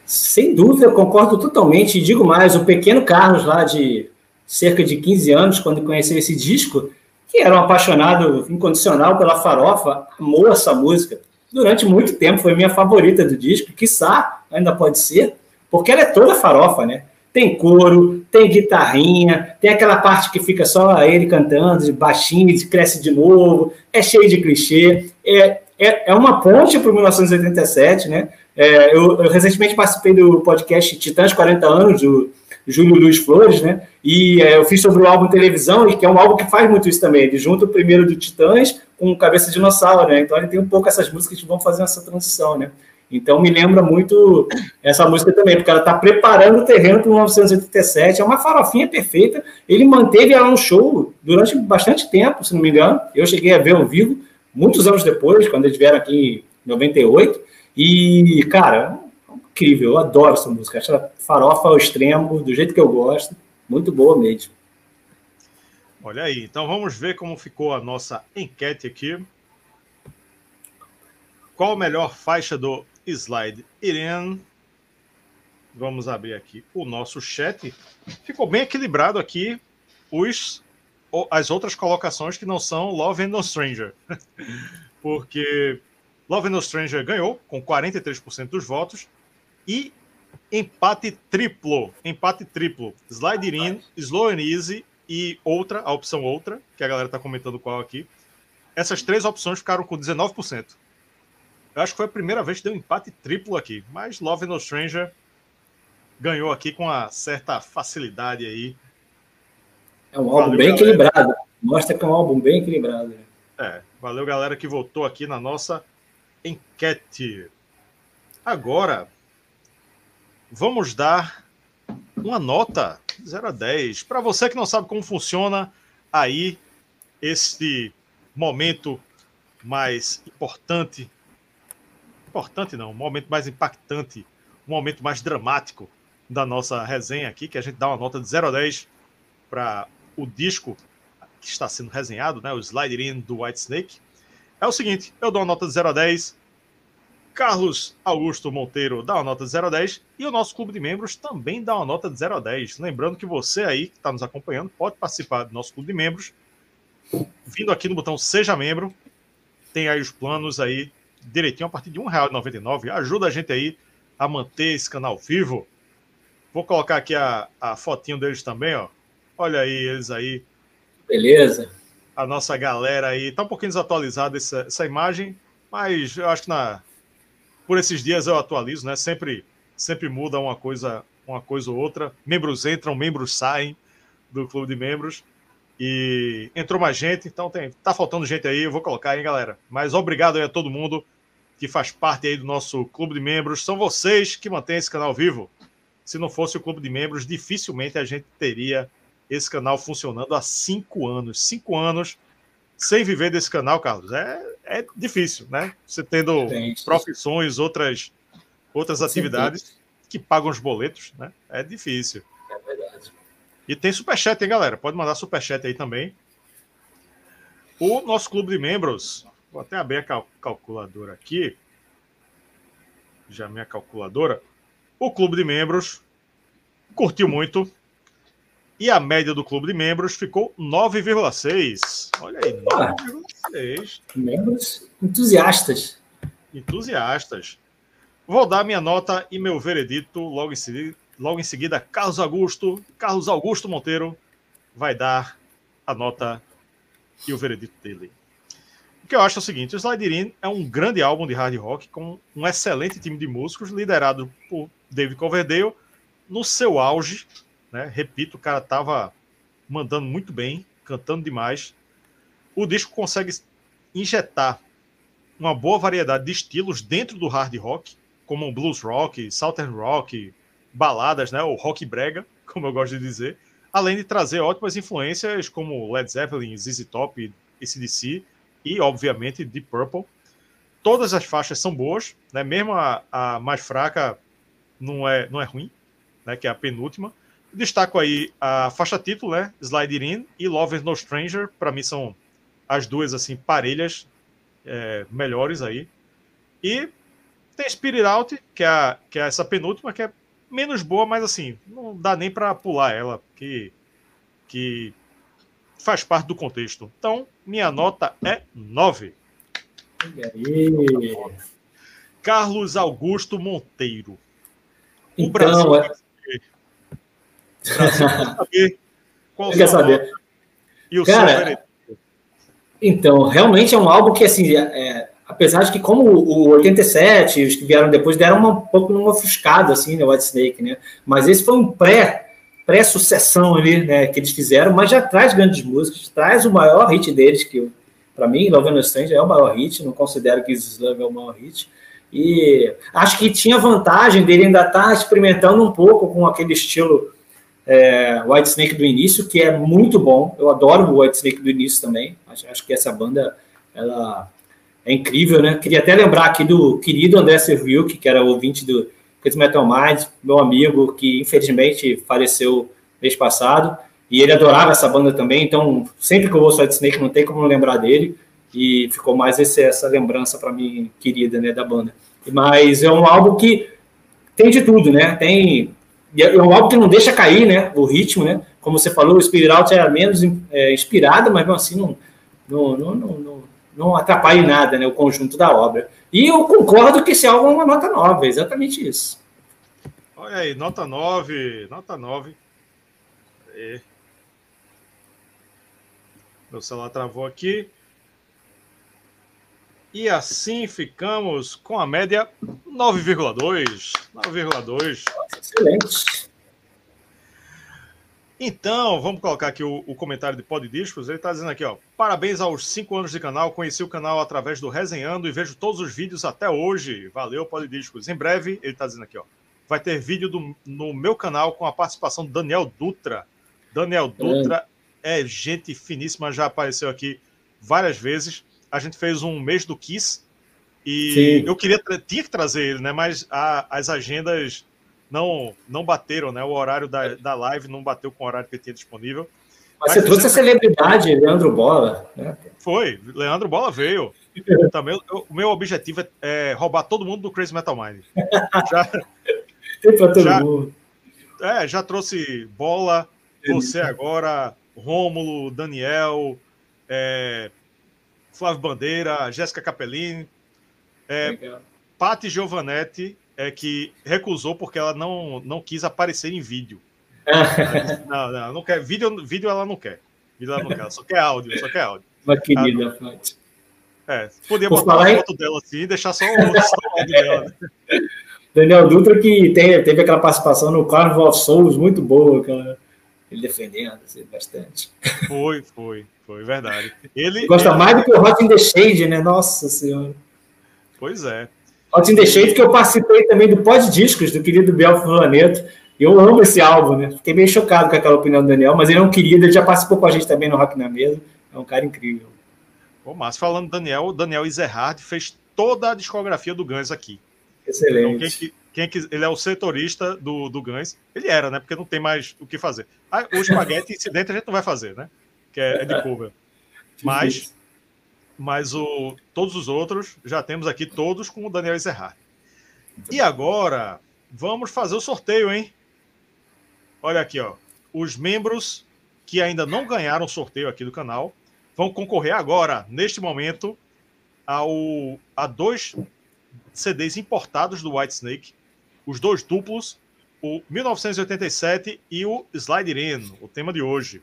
Sem dúvida, eu concordo totalmente. E digo mais, o pequeno Carlos, lá de cerca de 15 anos, quando conheceu esse disco, que era um apaixonado incondicional pela farofa, amou essa música. Durante muito tempo foi minha favorita do disco, quiçá ainda pode ser, porque ela é toda farofa, né? Tem coro, tem guitarrinha, tem aquela parte que fica só ele cantando, baixinho, cresce de novo, é cheio de clichê, é, é, é uma ponte para 1987, né? É, eu, eu, recentemente participei do podcast Titãs 40 anos, do Júlio Luiz Flores, né? E é, eu fiz sobre o álbum Televisão, e que é um álbum que faz muito isso também. Ele junta o primeiro do Titãs com Cabeça de Dinossauro, né? Então ele tem um pouco essas músicas que vão fazer essa transição, né? Então me lembra muito essa música também, porque ela está preparando o terreno para 1987. É uma farofinha perfeita. Ele manteve ela no show durante bastante tempo, se não me engano. Eu cheguei a ver ao vivo muitos anos depois, quando eles vieram aqui em 98. E, cara, incrível, eu adoro essa música. Ela farofa ao extremo, do jeito que eu gosto. Muito boa mesmo.
Olha aí, então vamos ver como ficou a nossa enquete aqui. Qual a melhor faixa do Slide Irene? Vamos abrir aqui o nosso chat. Ficou bem equilibrado aqui os, as outras colocações que não são Love and No Stranger. Porque Love No Stranger ganhou com 43% dos votos e empate triplo, empate triplo. Slide In, Slow and Easy e outra, a opção outra, que a galera está comentando qual aqui. Essas três opções ficaram com 19%. Eu acho que foi a primeira vez que deu um empate triplo aqui, mas Love No Stranger ganhou aqui com uma certa facilidade aí.
É um álbum valeu, bem galera. equilibrado. Mostra que é um álbum bem equilibrado. Né?
É, valeu galera que votou aqui na nossa enquete. Agora, vamos dar uma nota 0 a 10. Para você que não sabe como funciona aí este momento mais importante, importante não, um momento mais impactante, um momento mais dramático da nossa resenha aqui, que a gente dá uma nota de 0 a 10 para o disco que está sendo resenhado, né, o Slide In do White Snake. É o seguinte, eu dou uma nota de 0 a 10. Carlos Augusto Monteiro dá uma nota de 0 a 10 e o nosso clube de membros também dá uma nota de 0 a 10. Lembrando que você aí que está nos acompanhando pode participar do nosso clube de membros vindo aqui no botão Seja Membro. Tem aí os planos aí direitinho a partir de R$ 1,99. Ajuda a gente aí a manter esse canal vivo. Vou colocar aqui a, a fotinho deles também, ó. Olha aí eles aí.
Beleza
a nossa galera aí. Está um pouquinho desatualizada essa, essa imagem, mas eu acho que na, por esses dias eu atualizo, né? Sempre, sempre muda uma coisa, uma coisa ou outra. Membros entram, membros saem do clube de membros. E entrou mais gente, então tem, tá faltando gente aí, eu vou colocar, hein, galera. Mas obrigado aí a todo mundo que faz parte aí do nosso clube de membros. São vocês que mantêm esse canal vivo. Se não fosse o clube de membros, dificilmente a gente teria esse canal funcionando há cinco anos. Cinco anos sem viver desse canal, Carlos, é, é difícil, né? Você tendo profissões, outras, outras atividades que pagam os boletos, né? É difícil. E tem superchat, hein, galera? Pode mandar superchat aí também. O nosso clube de membros, vou até abrir a cal calculadora aqui. Já minha calculadora. O clube de membros curtiu muito. E a média do clube de membros ficou 9,6. Olha aí, 9,6.
Membros entusiastas.
Entusiastas. Vou dar minha nota e meu veredito logo em seguida. Logo em seguida, Carlos Augusto. Carlos Augusto Monteiro vai dar a nota e o veredito dele. O que eu acho é o seguinte: o Slide In é um grande álbum de hard rock com um excelente time de músicos liderado por David Coverdale no seu auge. Né? Repito, o cara estava mandando muito bem, cantando demais. O disco consegue injetar uma boa variedade de estilos dentro do hard rock, como blues rock, southern rock, baladas, né, o rock brega, como eu gosto de dizer, além de trazer ótimas influências como Led Zeppelin, ZZ Top, ACDC e, obviamente, Deep Purple. Todas as faixas são boas, né? mesmo a, a mais fraca não é, não é ruim, né? que é a penúltima. Destaco aí a faixa título, né? Slide It In e Love is No Stranger, para mim são as duas assim parelhas é, melhores aí. E tem Spirit Out, que é, que é essa penúltima, que é menos boa, mas assim, não dá nem para pular ela, que, que faz parte do contexto. Então, minha nota é 9. Carlos Augusto Monteiro.
O então, Brasil é... saber qual quer saber. E o Cara, então, realmente é um álbum que, assim, é, apesar de que, como o 87 os que vieram depois deram uma, um pouco uma ofuscada, assim, no né, White Snake, né? Mas esse foi um pré, pré-sucessão ali, né, que eles fizeram, mas já traz grandes músicas, traz o maior hit deles, que para mim, Love and Strange é o maior hit, não considero que This Love é o maior hit. E acho que tinha vantagem dele ainda estar tá experimentando um pouco com aquele estilo é, White Snake do início, que é muito bom. Eu adoro o White Snake do início também. Acho, acho que essa banda ela é incrível, né? Queria até lembrar aqui do querido André Servilk, que era ouvinte do Crazy Metal Mind, meu amigo, que infelizmente faleceu mês passado, e ele adorava essa banda também, então sempre que eu ouço White Snake não tem como não lembrar dele, e ficou mais esse, essa lembrança para mim querida, né, da banda. Mas é um álbum que tem de tudo, né? Tem é um álbum que não deixa cair, né, o ritmo, né? Como você falou, o Spirit Out era menos é, inspirado, mas assim não, não, não, não não atrapalhe nada né, o conjunto da obra. E eu concordo que esse álbum é uma nota 9, é exatamente isso.
Olha aí, nota 9, nota 9. E... Meu celular travou aqui. E assim ficamos com a média 9,2. 9,2.
Excelente.
Então, vamos colocar aqui o, o comentário de Pod Discos. Ele está dizendo aqui, ó. Parabéns aos cinco anos de canal. Conheci o canal através do Resenhando e vejo todos os vídeos até hoje. Valeu, Pod Discos. Em breve, ele está dizendo aqui, ó. Vai ter vídeo do, no meu canal com a participação do Daniel Dutra. Daniel Dutra é. é gente finíssima, já apareceu aqui várias vezes. A gente fez um mês do Kiss e Sim. eu queria tinha que trazer ele, né? Mas a, as agendas não não bateram, né? O horário da, da live não bateu com o horário que tinha disponível.
Mas, você trouxe a celebridade, Leandro Bola. Né?
Foi, Leandro Bola veio. Também o meu objetivo é, é, roubar todo mundo do Crazy Metal Mind. Já,
Tem pra todo já, mundo.
É, já trouxe Bola, você agora, Rômulo, Daniel, é, Flávio Bandeira, Jéssica Capellini, é, Patti Giovanetti é, que recusou porque ela não, não quis aparecer em vídeo. não, não, não quer. Vídeo, vídeo ela não quer. Vídeo ela não quer, ela só quer áudio, só quer áudio.
Uma querida, ah,
É, podia Por botar a foto dela assim e deixar só o, áudio dela.
Daniel Dutra que tem, teve aquela participação no Carnival of Souls muito boa, ele defendendo assim, bastante.
Foi, foi, foi verdade. Ele
gosta
ele...
mais do que o Hot in the Shade, né? Nossa Senhora.
Pois é.
Hot in the Shade, que eu participei também do Pod Discos, do querido Bel Flaneto. Eu amo esse álbum, né? Fiquei bem chocado com aquela opinião do Daniel, mas ele é um querido, ele já participou com a gente também no Rock na Mesa. É um cara incrível.
Bom, mas falando do Daniel, o Daniel Ezerhard fez toda a discografia do Guns aqui.
Excelente.
Então, quem, quem, ele é o setorista do, do Guns. Ele era, né? Porque não tem mais o que fazer. Ah, o espaguete incidente a gente não vai fazer, né? Que é, é de cover. Mas mas o, todos os outros já temos aqui todos com o Daniel Ezerhard. E agora, vamos fazer o sorteio, hein? Olha aqui, ó. Os membros que ainda não ganharam o sorteio aqui do canal vão concorrer agora, neste momento, ao, a dois CDs importados do White Snake, os dois duplos, o 1987 e o Slide In, o tema de hoje.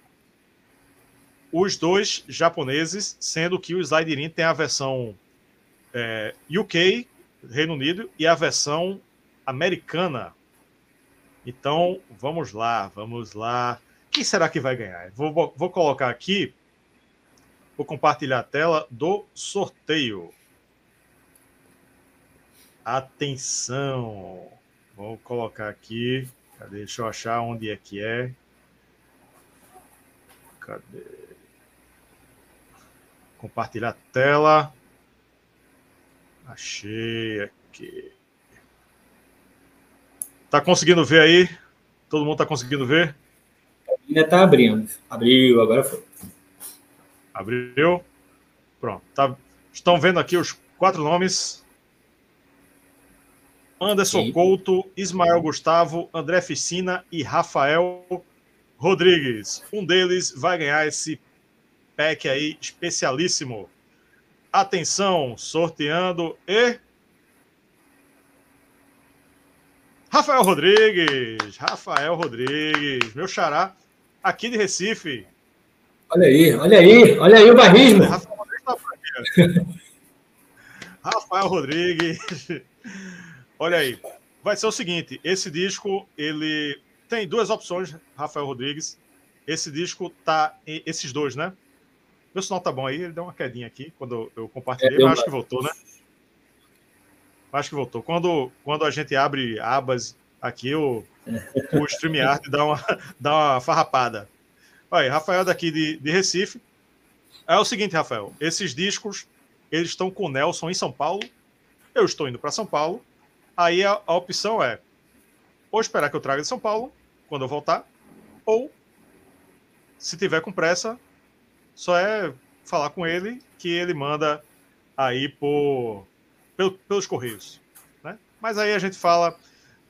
Os dois japoneses, sendo que o Slide In tem a versão é, UK, Reino Unido, e a versão americana. Então, vamos lá, vamos lá. Quem será que vai ganhar? Vou, vou colocar aqui, vou compartilhar a tela do sorteio. Atenção! Vou colocar aqui. Cadê? Deixa eu achar onde é que é. Cadê? Compartilhar a tela. Achei aqui. Tá conseguindo ver aí? Todo mundo tá conseguindo ver?
Ainda tá abrindo. Abriu, agora foi.
Abriu. Pronto. Tá... Estão vendo aqui os quatro nomes. Anderson Sim. Couto, Ismael Gustavo, André Ficina e Rafael Rodrigues. Um deles vai ganhar esse pack aí especialíssimo. Atenção, sorteando e Rafael Rodrigues, Rafael Rodrigues, meu xará, aqui de Recife.
Olha aí, olha aí, olha aí o barrismo. Rafael Rodrigues,
tá Rafael Rodrigues. Olha aí, vai ser o seguinte, esse disco, ele tem duas opções, Rafael Rodrigues. Esse disco tá, esses dois, né? Meu sinal tá bom aí, ele deu uma quedinha aqui quando eu compartilhei, é, mas acho que voltou, né? Acho que voltou. Quando, quando a gente abre abas aqui, o, o StreamYard dá uma, dá uma farrapada. Olha, Rafael daqui de, de Recife. É o seguinte, Rafael, esses discos, eles estão com o Nelson em São Paulo. Eu estou indo para São Paulo. Aí a, a opção é ou esperar que eu traga de São Paulo, quando eu voltar, ou, se tiver com pressa, só é falar com ele que ele manda aí por, pelo, pelos Correios. Né? Mas aí a gente fala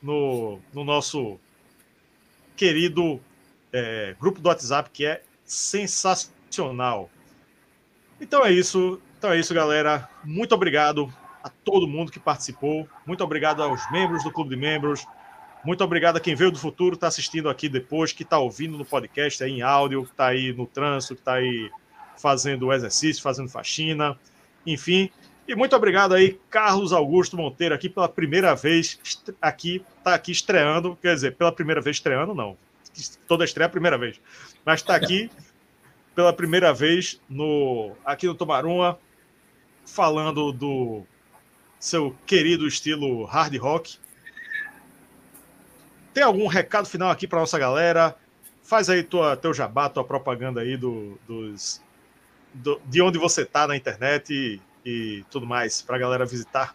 no, no nosso querido é, grupo do WhatsApp, que é sensacional. Então é isso. Então é isso, galera. Muito obrigado a todo mundo que participou. Muito obrigado aos membros do Clube de Membros. Muito obrigado a quem veio do futuro, está assistindo aqui depois, que está ouvindo no podcast aí em áudio, que está aí no trânsito, que está aí fazendo exercício, fazendo faxina, enfim. E muito obrigado aí, Carlos Augusto Monteiro, aqui pela primeira vez, aqui, tá aqui estreando, quer dizer, pela primeira vez estreando, não. Toda estreia é a primeira vez. Mas está aqui pela primeira vez no aqui no Tomaruma, falando do seu querido estilo hard rock. Tem algum recado final aqui para nossa galera? Faz aí tua, teu jabá, tua propaganda aí do, dos, do, de onde você tá na internet e, e tudo mais, para a galera visitar.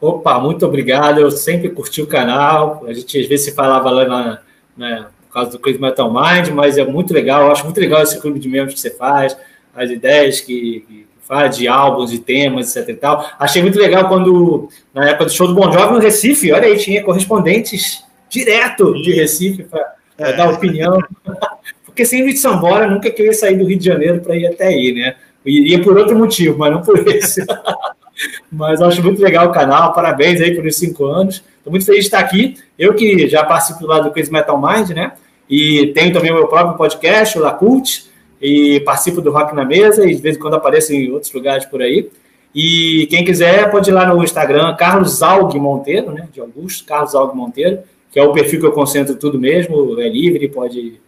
Opa, muito obrigado. Eu sempre curti o canal. A gente às vezes se falava lá na, né, por causa do Crazy Metal Mind, mas é muito legal. Eu acho muito legal esse clube de membros que você faz, as ideias que, que faz de álbuns, de temas, etc e tal. Achei muito legal quando, na época do show do Bon Jovi no Recife, olha aí, tinha correspondentes direto de Recife para é. dar opinião. Porque sem Luiz Sambora, nunca que eu ia sair do Rio de Janeiro para ir até aí, né? Eu iria por outro motivo, mas não por esse. mas acho muito legal o canal, parabéns aí por esses cinco anos. Estou muito feliz de estar aqui. Eu que já participo lá do Crazy Metal Mind, né? E tenho também o meu próprio podcast, o Lacult, e participo do Rock na Mesa e de vez em quando apareço em outros lugares por aí. E quem quiser pode ir lá no Instagram, Carlos Alg Monteiro, né? De Augusto, Carlos Alg Monteiro, que é o perfil que eu concentro tudo mesmo, é livre, pode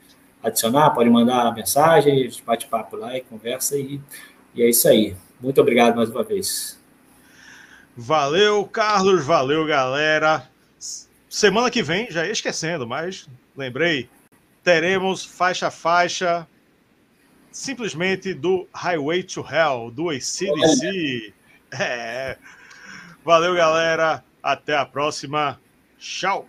adicionar, pode mandar mensagem, bate papo lá e conversa e, e é isso aí. Muito obrigado mais uma vez.
Valeu, Carlos, valeu, galera. Semana que vem, já ia esquecendo, mas lembrei, teremos faixa a faixa simplesmente do Highway to Hell, do ACDC. É. Valeu, galera. Até a próxima. Tchau.